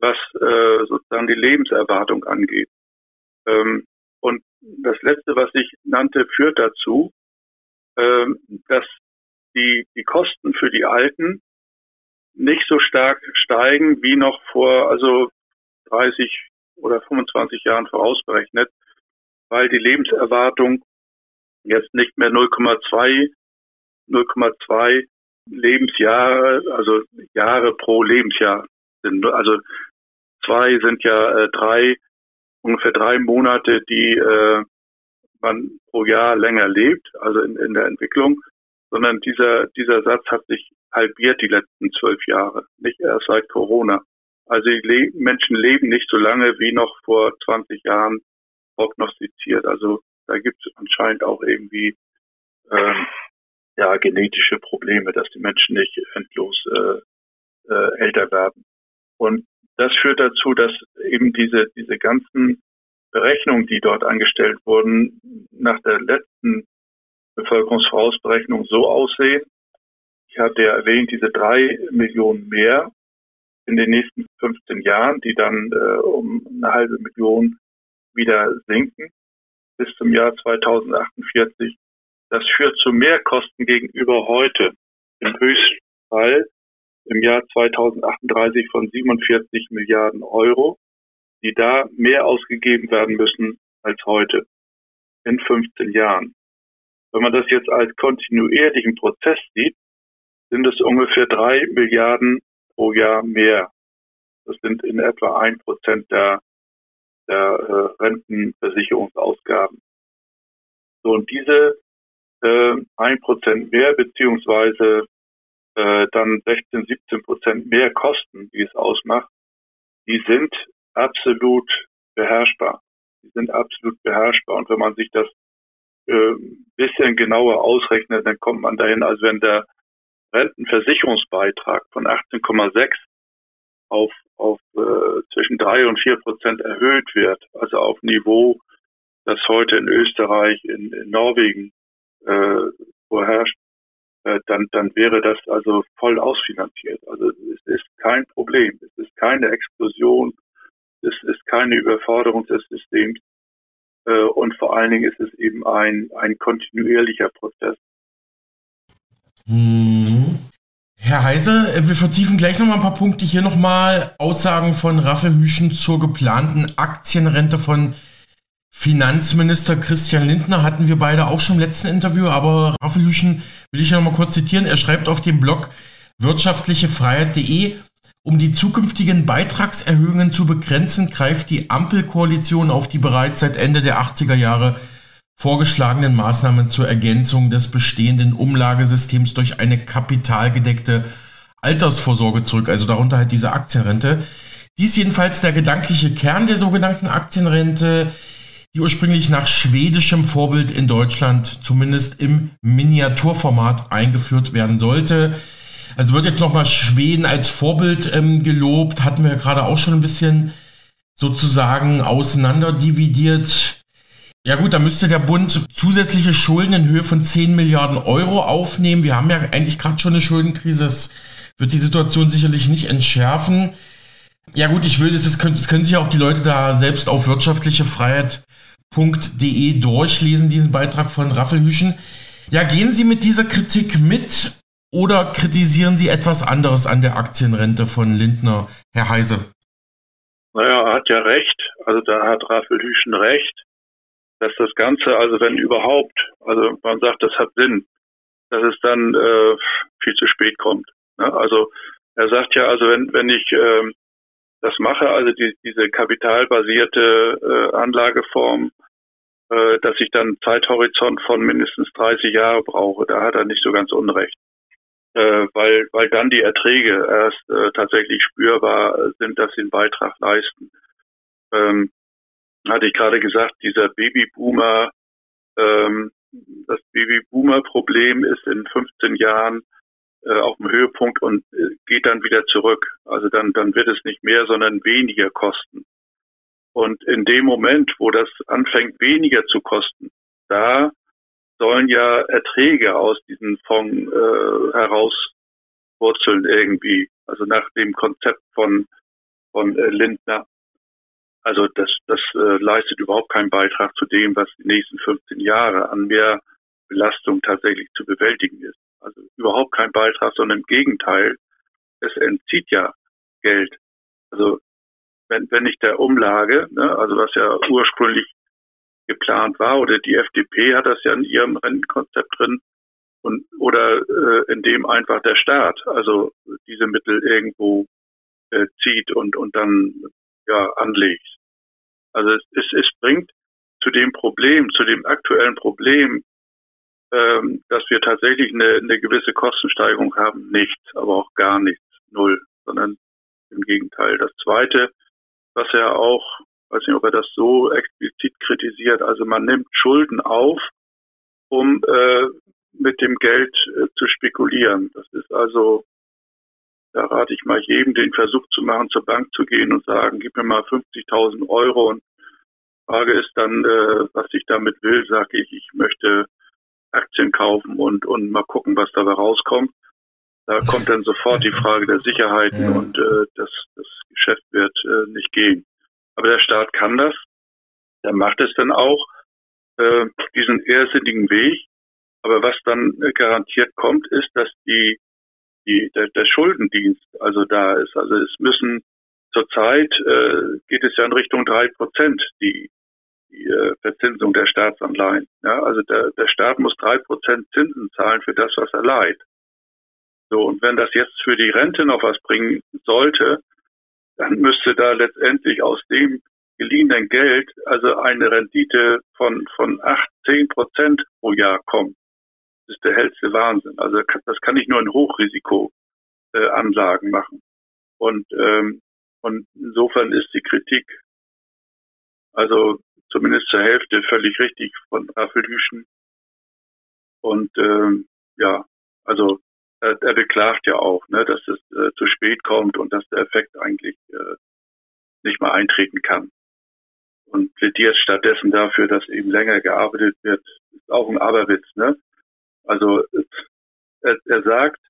was äh, sozusagen die Lebenserwartung angeht. Ähm, und das letzte, was ich nannte, führt dazu, ähm, dass die, die Kosten für die Alten nicht so stark steigen wie noch vor also 30 oder 25 Jahren vorausberechnet, weil die Lebenserwartung jetzt nicht mehr 0,2 0,2 Lebensjahre, also Jahre pro Lebensjahr sind. Also zwei sind ja äh, drei, ungefähr drei Monate, die äh, man pro Jahr länger lebt, also in, in der Entwicklung, sondern dieser, dieser Satz hat sich halbiert die letzten zwölf Jahre, nicht erst seit Corona. Also die Le Menschen leben nicht so lange wie noch vor 20 Jahren prognostiziert. Also da gibt es anscheinend auch irgendwie ähm, ja, genetische Probleme, dass die Menschen nicht endlos äh, äh, älter werden. Und das führt dazu, dass eben diese, diese ganzen Berechnungen, die dort angestellt wurden, nach der letzten Bevölkerungsvorausberechnung so aussehen. Ich hatte ja erwähnt, diese drei Millionen mehr in den nächsten 15 Jahren, die dann äh, um eine halbe Million wieder sinken bis zum Jahr 2048. Das führt zu Mehrkosten gegenüber heute. Im Höchstfall im Jahr 2038 von 47 Milliarden Euro, die da mehr ausgegeben werden müssen als heute in 15 Jahren. Wenn man das jetzt als kontinuierlichen Prozess sieht, sind es ungefähr drei Milliarden pro Jahr mehr. Das sind in etwa ein Prozent der, der äh, Rentenversicherungsausgaben. So, und diese äh, ein Prozent mehr beziehungsweise äh, dann 16, 17 Prozent mehr Kosten, die es ausmacht, die sind absolut beherrschbar. Die sind absolut beherrschbar. Und wenn man sich das äh, bisschen genauer ausrechnet, dann kommt man dahin, als wenn der Rentenversicherungsbeitrag von 18,6 auf, auf äh, zwischen drei und vier Prozent erhöht wird, also auf Niveau, das heute in Österreich, in, in Norwegen äh, vorherrscht, dann, dann wäre das also voll ausfinanziert. Also es ist kein Problem, es ist keine Explosion, es ist keine Überforderung des Systems äh, und vor allen Dingen ist es eben ein, ein kontinuierlicher Prozess. Hm. Herr Heise, äh, wir vertiefen gleich nochmal ein paar Punkte. Hier nochmal Aussagen von Raphael Hüschen zur geplanten Aktienrente von Finanzminister Christian Lindner hatten wir beide auch schon im letzten Interview, aber Raphael will ich noch mal kurz zitieren. Er schreibt auf dem Blog wirtschaftlichefreiheit.de, um die zukünftigen Beitragserhöhungen zu begrenzen, greift die Ampelkoalition auf die bereits seit Ende der 80er Jahre vorgeschlagenen Maßnahmen zur Ergänzung des bestehenden Umlagesystems durch eine kapitalgedeckte Altersvorsorge zurück, also darunter halt diese Aktienrente. Dies jedenfalls der gedankliche Kern der sogenannten Aktienrente, die ursprünglich nach schwedischem Vorbild in Deutschland zumindest im Miniaturformat eingeführt werden sollte. Also wird jetzt nochmal Schweden als Vorbild ähm, gelobt, hatten wir gerade auch schon ein bisschen sozusagen auseinanderdividiert. Ja gut, da müsste der Bund zusätzliche Schulden in Höhe von 10 Milliarden Euro aufnehmen. Wir haben ja eigentlich gerade schon eine Schuldenkrise. Das wird die Situation sicherlich nicht entschärfen. Ja gut, ich will, das, können, das können sich auch die Leute da selbst auf wirtschaftliche Freiheit welt.de durchlesen, diesen Beitrag von Raffelhüschen. Ja, gehen Sie mit dieser Kritik mit oder kritisieren Sie etwas anderes an der Aktienrente von Lindner, Herr Heise? Naja, er hat ja recht. Also da hat Raffelhüschen recht, dass das Ganze, also wenn überhaupt, also man sagt, das hat Sinn, dass es dann äh, viel zu spät kommt. Ne? Also er sagt ja, also wenn, wenn ich äh, das mache, also die, diese kapitalbasierte äh, Anlageform, äh, dass ich dann Zeithorizont von mindestens 30 Jahre brauche. Da hat er nicht so ganz unrecht. Äh, weil, weil dann die Erträge erst äh, tatsächlich spürbar sind, dass sie einen Beitrag leisten. Ähm, hatte ich gerade gesagt, dieser Babyboomer, ähm, das Babyboomer-Problem ist in 15 Jahren äh, auf dem Höhepunkt und äh, geht dann wieder zurück. Also dann, dann wird es nicht mehr, sondern weniger kosten. Und in dem Moment, wo das anfängt weniger zu kosten, da sollen ja Erträge aus diesem Fonds äh, herauswurzeln irgendwie. Also nach dem Konzept von, von äh, Lindner. Also das, das äh, leistet überhaupt keinen Beitrag zu dem, was die nächsten 15 Jahre an mehr Belastung tatsächlich zu bewältigen ist. Also überhaupt kein Beitrag, sondern im Gegenteil, es entzieht ja Geld. Also wenn, wenn ich der Umlage, ne, also was ja ursprünglich geplant war. Oder die FDP hat das ja in ihrem Rentenkonzept drin. Und, oder äh, in dem einfach der Staat, also diese Mittel irgendwo äh, zieht und, und dann ja, anlegt. Also es, es, es bringt zu dem Problem, zu dem aktuellen Problem, ähm, dass wir tatsächlich eine, eine gewisse Kostensteigerung haben, nichts, aber auch gar nichts, null, sondern im Gegenteil. Das Zweite, was er auch, weiß nicht, ob er das so explizit kritisiert, also man nimmt Schulden auf, um äh, mit dem Geld äh, zu spekulieren. Das ist also, da rate ich mal jedem, den Versuch zu machen, zur Bank zu gehen und sagen, gib mir mal 50.000 Euro und Frage ist dann, äh, was ich damit will, sage ich, ich möchte Aktien kaufen und, und mal gucken, was dabei rauskommt. Da kommt dann sofort die Frage der Sicherheiten ja. und äh, das, das Geschäft wird äh, nicht gehen. Aber der Staat kann das. Der macht es dann auch, äh, diesen irrsinnigen Weg. Aber was dann äh, garantiert kommt, ist, dass die, die, der, der Schuldendienst also da ist. Also es müssen zurzeit äh, geht es ja in Richtung drei Prozent, die, die äh, Verzinsung der Staatsanleihen. Ja, also der, der Staat muss drei Prozent Zinsen zahlen für das, was er leiht. So, und wenn das jetzt für die Rente noch was bringen sollte, dann müsste da letztendlich aus dem geliehenen Geld also eine Rendite von, von acht, zehn Prozent pro Jahr kommen. Das ist der hellste Wahnsinn. Also das kann ich nur in Hochrisikoanlagen äh, machen. Und, ähm, und insofern ist die Kritik also zumindest zur Hälfte völlig richtig von Raffelhüschen. Und ähm, ja, also er, er beklagt ja auch, ne, dass es äh, zu spät kommt und dass der Effekt eigentlich äh, nicht mal eintreten kann. Und plädiert stattdessen dafür, dass eben länger gearbeitet wird, ist auch ein Aberwitz. Ne? Also er, er sagt,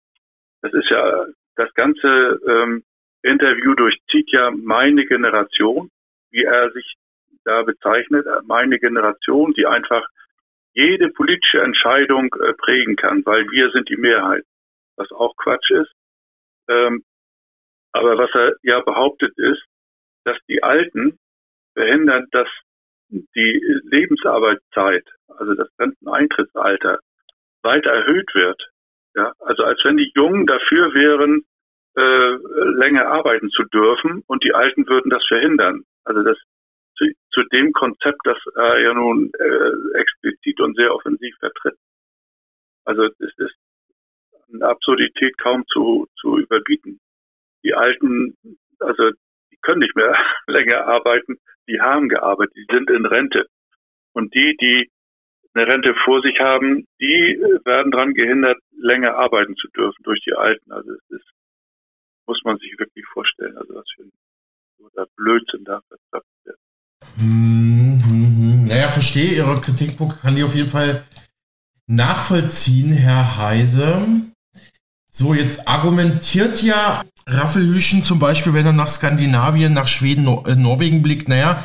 das ist ja das ganze ähm, Interview durchzieht ja meine Generation, wie er sich da bezeichnet, meine Generation, die einfach jede politische Entscheidung äh, prägen kann, weil wir sind die Mehrheit, was auch Quatsch ist. Ähm, aber was er ja behauptet ist, dass die Alten verhindern, dass die Lebensarbeitszeit, also das Renteneintrittsalter, weiter erhöht wird. Ja, also als wenn die Jungen dafür wären, äh, länger arbeiten zu dürfen und die Alten würden das verhindern. Also das zu, zu dem Konzept, das er ja nun äh, explizit und sehr offensiv vertritt. Also es ist eine Absurdität kaum zu, zu überbieten. Die Alten, also die können nicht mehr länger arbeiten, die haben gearbeitet, die sind in Rente. Und die, die eine Rente vor sich haben, die werden daran gehindert, länger arbeiten zu dürfen durch die Alten. Also es ist, muss man sich wirklich vorstellen, also was für ein oder Blödsinn da verzapft wird. Hm, hm, hm. Naja, verstehe Ihre Kritikpunkt, kann ich auf jeden Fall nachvollziehen, Herr Heise. So, jetzt argumentiert ja Raffelhüschen zum Beispiel, wenn er nach Skandinavien, nach Schweden, Nor äh, Norwegen blickt, naja,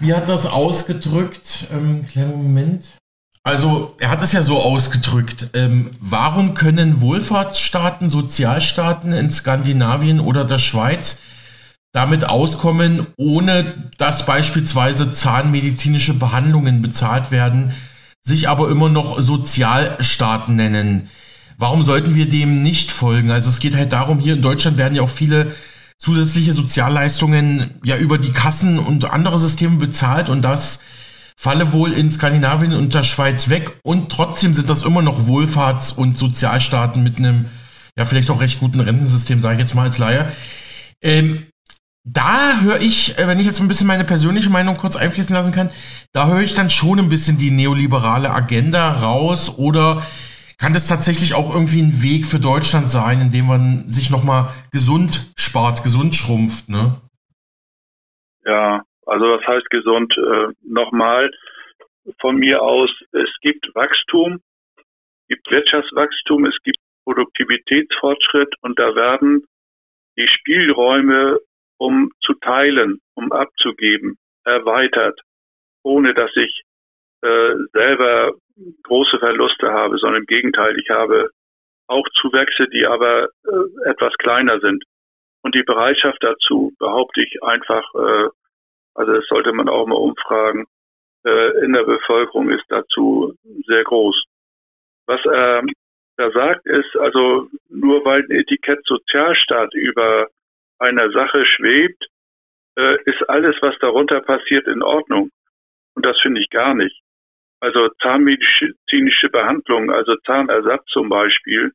wie hat das ausgedrückt? Ähm, kleinen Moment. Also, er hat es ja so ausgedrückt. Ähm, warum können Wohlfahrtsstaaten, Sozialstaaten in Skandinavien oder der Schweiz damit auskommen, ohne dass beispielsweise zahnmedizinische Behandlungen bezahlt werden, sich aber immer noch Sozialstaaten nennen? Warum sollten wir dem nicht folgen? Also es geht halt darum, hier in Deutschland werden ja auch viele zusätzliche Sozialleistungen ja über die Kassen und andere Systeme bezahlt und das falle wohl in Skandinavien und der Schweiz weg und trotzdem sind das immer noch Wohlfahrts- und Sozialstaaten mit einem, ja, vielleicht auch recht guten Rentensystem, sage ich jetzt mal als Laie. Ähm, da höre ich, äh, wenn ich jetzt ein bisschen meine persönliche Meinung kurz einfließen lassen kann, da höre ich dann schon ein bisschen die neoliberale Agenda raus oder kann das tatsächlich auch irgendwie ein Weg für Deutschland sein, in dem man sich nochmal gesund spart, gesund schrumpft, ne? Ja, also was heißt gesund? Äh, Nochmal von mir aus, es gibt Wachstum, es gibt Wirtschaftswachstum, es gibt Produktivitätsfortschritt und da werden die Spielräume, um zu teilen, um abzugeben, erweitert, ohne dass ich äh, selber große Verluste habe, sondern im Gegenteil, ich habe auch Zuwächse, die aber äh, etwas kleiner sind. Und die Bereitschaft dazu behaupte ich einfach, äh, also das sollte man auch mal umfragen, äh, in der Bevölkerung ist dazu sehr groß. Was er da sagt, ist also nur weil ein Etikett Sozialstaat über einer Sache schwebt, äh, ist alles, was darunter passiert, in Ordnung. Und das finde ich gar nicht. Also zahnmedizinische Behandlung, also Zahnersatz zum Beispiel,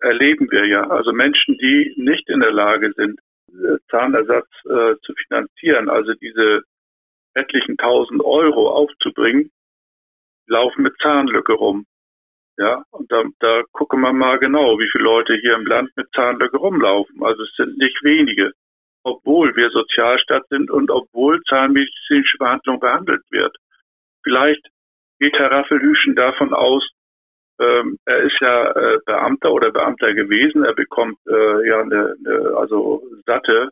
erleben wir ja. Also Menschen, die nicht in der Lage sind, äh, Zahnersatz äh, zu finanzieren, also diese etlichen tausend Euro aufzubringen, laufen mit Zahnlücke rum. Ja, und da, da gucken wir mal genau, wie viele Leute hier im Land mit Zahnlücke rumlaufen. Also es sind nicht wenige, obwohl wir Sozialstaat sind und obwohl zahnmedizinische Behandlung behandelt wird. Vielleicht geht Herr Raffelhüschen davon aus, ähm, er ist ja äh, Beamter oder Beamter gewesen, er bekommt äh, ja eine, eine also satte,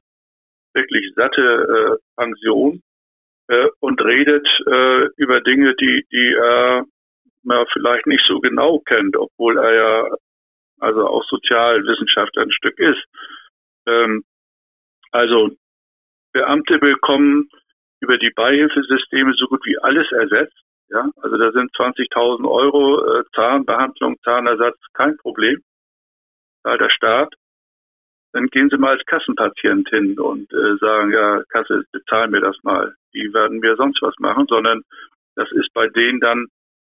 wirklich satte äh, Pension äh, und redet äh, über Dinge, die, die er man vielleicht nicht so genau kennt, obwohl er ja also auch Sozialwissenschaftler ein Stück ist. Ähm, also Beamte bekommen über die Beihilfesysteme so gut wie alles ersetzt. Ja, also da sind 20.000 Euro äh, Zahnbehandlung, Zahnersatz kein Problem. Zahlt der Staat. Dann gehen Sie mal als Kassenpatient hin und äh, sagen, ja, Kasse, bezahlen mir das mal. Die werden mir sonst was machen, sondern das ist bei denen dann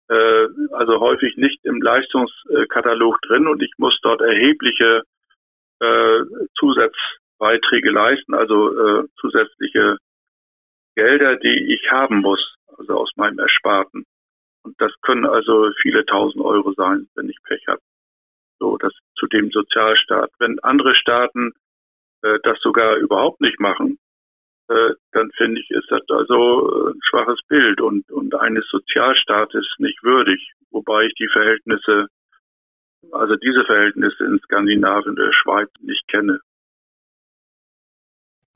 äh, also häufig nicht im Leistungskatalog drin und ich muss dort erhebliche äh, Zusatzbeiträge leisten, also äh, zusätzliche Gelder, die ich haben muss, also aus meinem Ersparten. Und das können also viele tausend Euro sein, wenn ich Pech habe. So, das zu dem Sozialstaat. Wenn andere Staaten äh, das sogar überhaupt nicht machen, äh, dann finde ich, ist das also ein schwaches Bild und, und eines Sozialstaates nicht würdig, wobei ich die Verhältnisse, also diese Verhältnisse in Skandinavien der Schweiz nicht kenne.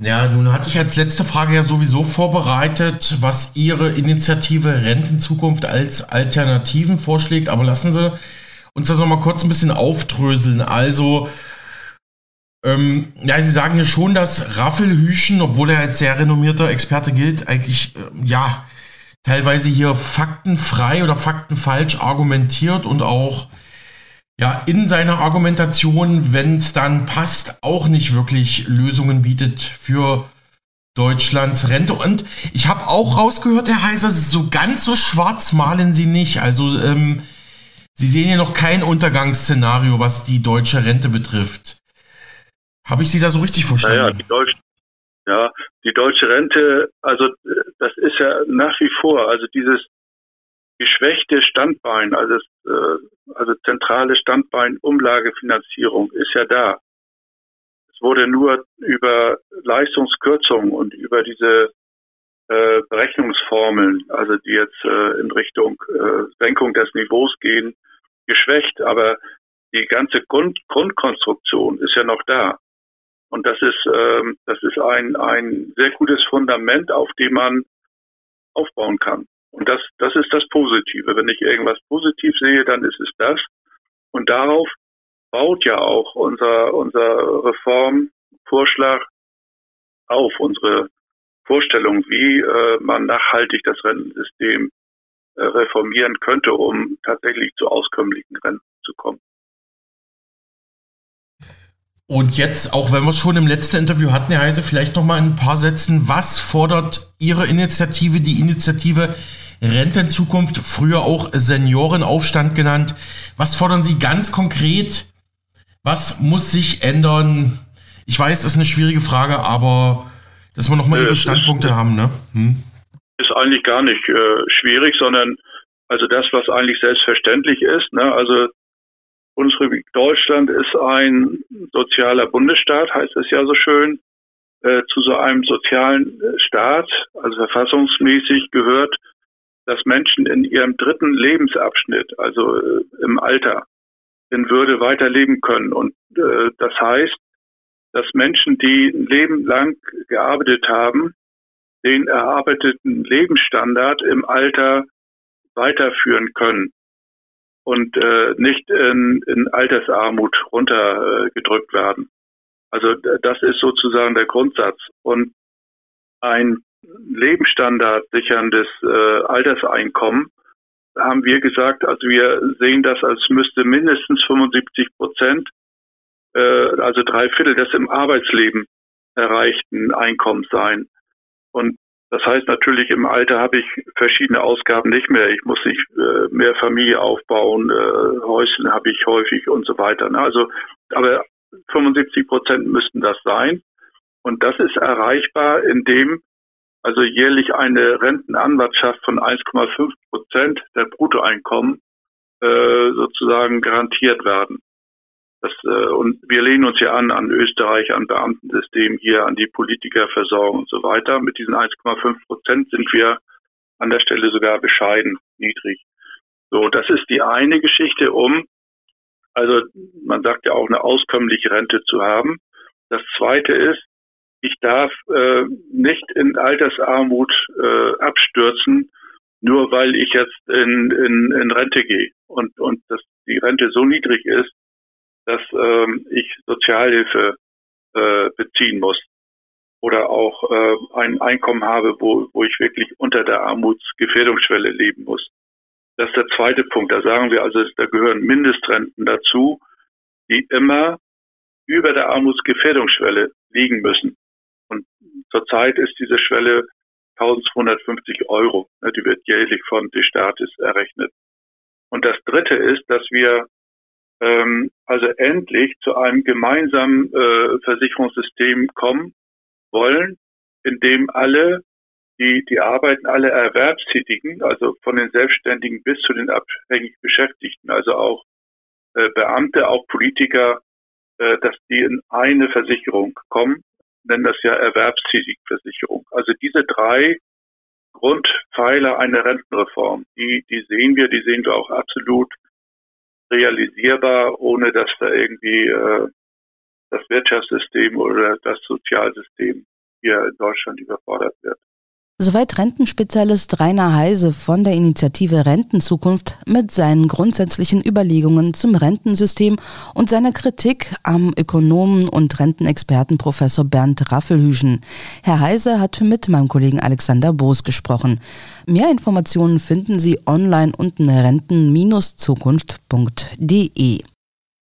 Ja, nun hatte ich als letzte Frage ja sowieso vorbereitet, was Ihre Initiative Rentenzukunft als Alternativen vorschlägt, aber lassen Sie uns das nochmal kurz ein bisschen aufdröseln. Also, ähm, ja, Sie sagen ja schon, dass Raffelhüschen, obwohl er als sehr renommierter Experte gilt, eigentlich, äh, ja, teilweise hier faktenfrei oder faktenfalsch argumentiert und auch, ja, in seiner Argumentation, wenn es dann passt, auch nicht wirklich Lösungen bietet für Deutschlands Rente. Und ich habe auch rausgehört, Herr Heiser, so ganz so schwarz malen Sie nicht. Also, ähm, Sie sehen ja noch kein Untergangsszenario, was die deutsche Rente betrifft. Habe ich Sie da so richtig verstanden? Ja, die deutsche, ja, die deutsche Rente, also das ist ja nach wie vor, also dieses geschwächte Standbein, also, äh, also zentrale Standbein Umlagefinanzierung ist ja da. Es wurde nur über Leistungskürzungen und über diese äh, Berechnungsformeln, also die jetzt äh, in Richtung äh, Senkung des Niveaus gehen, geschwächt. Aber die ganze Grund Grundkonstruktion ist ja noch da. Und das ist, ähm, das ist ein, ein sehr gutes Fundament, auf dem man aufbauen kann. Und das, das ist das Positive. Wenn ich irgendwas positiv sehe, dann ist es das. Und darauf baut ja auch unser, unser Reformvorschlag auf, unsere Vorstellung, wie äh, man nachhaltig das Rentensystem äh, reformieren könnte, um tatsächlich zu auskömmlichen Renten zu kommen. Und jetzt, auch wenn wir es schon im letzten Interview hatten, Herr Heise, vielleicht noch mal in ein paar Sätzen. Was fordert Ihre Initiative, die Initiative Rentenzukunft, früher auch Seniorenaufstand genannt? Was fordern Sie ganz konkret? Was muss sich ändern? Ich weiß, das ist eine schwierige Frage, aber dass wir noch mal Ihre Standpunkte ist, haben, ne? Hm? Ist eigentlich gar nicht äh, schwierig, sondern also das, was eigentlich selbstverständlich ist. Ne? Also Bundesrepublik Deutschland ist ein sozialer Bundesstaat, heißt es ja so schön. Äh, zu so einem sozialen Staat, also verfassungsmäßig gehört, dass Menschen in ihrem dritten Lebensabschnitt, also äh, im Alter, in Würde weiterleben können. Und äh, das heißt, dass Menschen, die ein Leben lang gearbeitet haben, den erarbeiteten Lebensstandard im Alter weiterführen können und äh, nicht in, in Altersarmut runtergedrückt äh, werden. Also das ist sozusagen der Grundsatz. Und ein Lebensstandard sicherndes äh, Alterseinkommen, haben wir gesagt, also wir sehen das als müsste mindestens 75 Prozent, äh, also drei Viertel des im Arbeitsleben erreichten Einkommens sein. Und das heißt natürlich, im Alter habe ich verschiedene Ausgaben nicht mehr. Ich muss nicht äh, mehr Familie aufbauen, äh, Häuschen habe ich häufig und so weiter. Ne? Also, aber 75 Prozent müssten das sein. Und das ist erreichbar, indem also jährlich eine Rentenanwartschaft von 1,5 Prozent der Bruttoeinkommen äh, sozusagen garantiert werden. Das, äh, und wir lehnen uns ja an, an Österreich, an Beamtensystem hier, an die Politikerversorgung und so weiter. Mit diesen 1,5 Prozent sind wir an der Stelle sogar bescheiden niedrig. So, das ist die eine Geschichte, um, also man sagt ja auch eine auskömmliche Rente zu haben. Das zweite ist, ich darf äh, nicht in Altersarmut äh, abstürzen, nur weil ich jetzt in, in, in Rente gehe und, und dass die Rente so niedrig ist, dass ähm, ich Sozialhilfe äh, beziehen muss oder auch äh, ein Einkommen habe, wo, wo ich wirklich unter der Armutsgefährdungsschwelle leben muss. Das ist der zweite Punkt. Da sagen wir also, da gehören Mindestrenten dazu, die immer über der Armutsgefährdungsschwelle liegen müssen. Und zurzeit ist diese Schwelle 1250 Euro. Ne, die wird jährlich von des Staates errechnet. Und das Dritte ist, dass wir ähm, also endlich zu einem gemeinsamen äh, Versicherungssystem kommen wollen, in dem alle, die, die arbeiten, alle Erwerbstätigen, also von den Selbstständigen bis zu den abhängig Beschäftigten, also auch äh, Beamte, auch Politiker, äh, dass die in eine Versicherung kommen nennen das ja Erwerbstätigversicherung. Also diese drei Grundpfeiler einer Rentenreform, die, die sehen wir, die sehen wir auch absolut realisierbar, ohne dass da irgendwie äh, das Wirtschaftssystem oder das Sozialsystem hier in Deutschland überfordert wird. Soweit Rentenspezialist Rainer Heise von der Initiative Rentenzukunft mit seinen grundsätzlichen Überlegungen zum Rentensystem und seiner Kritik am Ökonomen und Rentenexperten Professor Bernd Raffelhüschen. Herr Heise hat mit meinem Kollegen Alexander Boos gesprochen. Mehr Informationen finden Sie online unten renten-zukunft.de.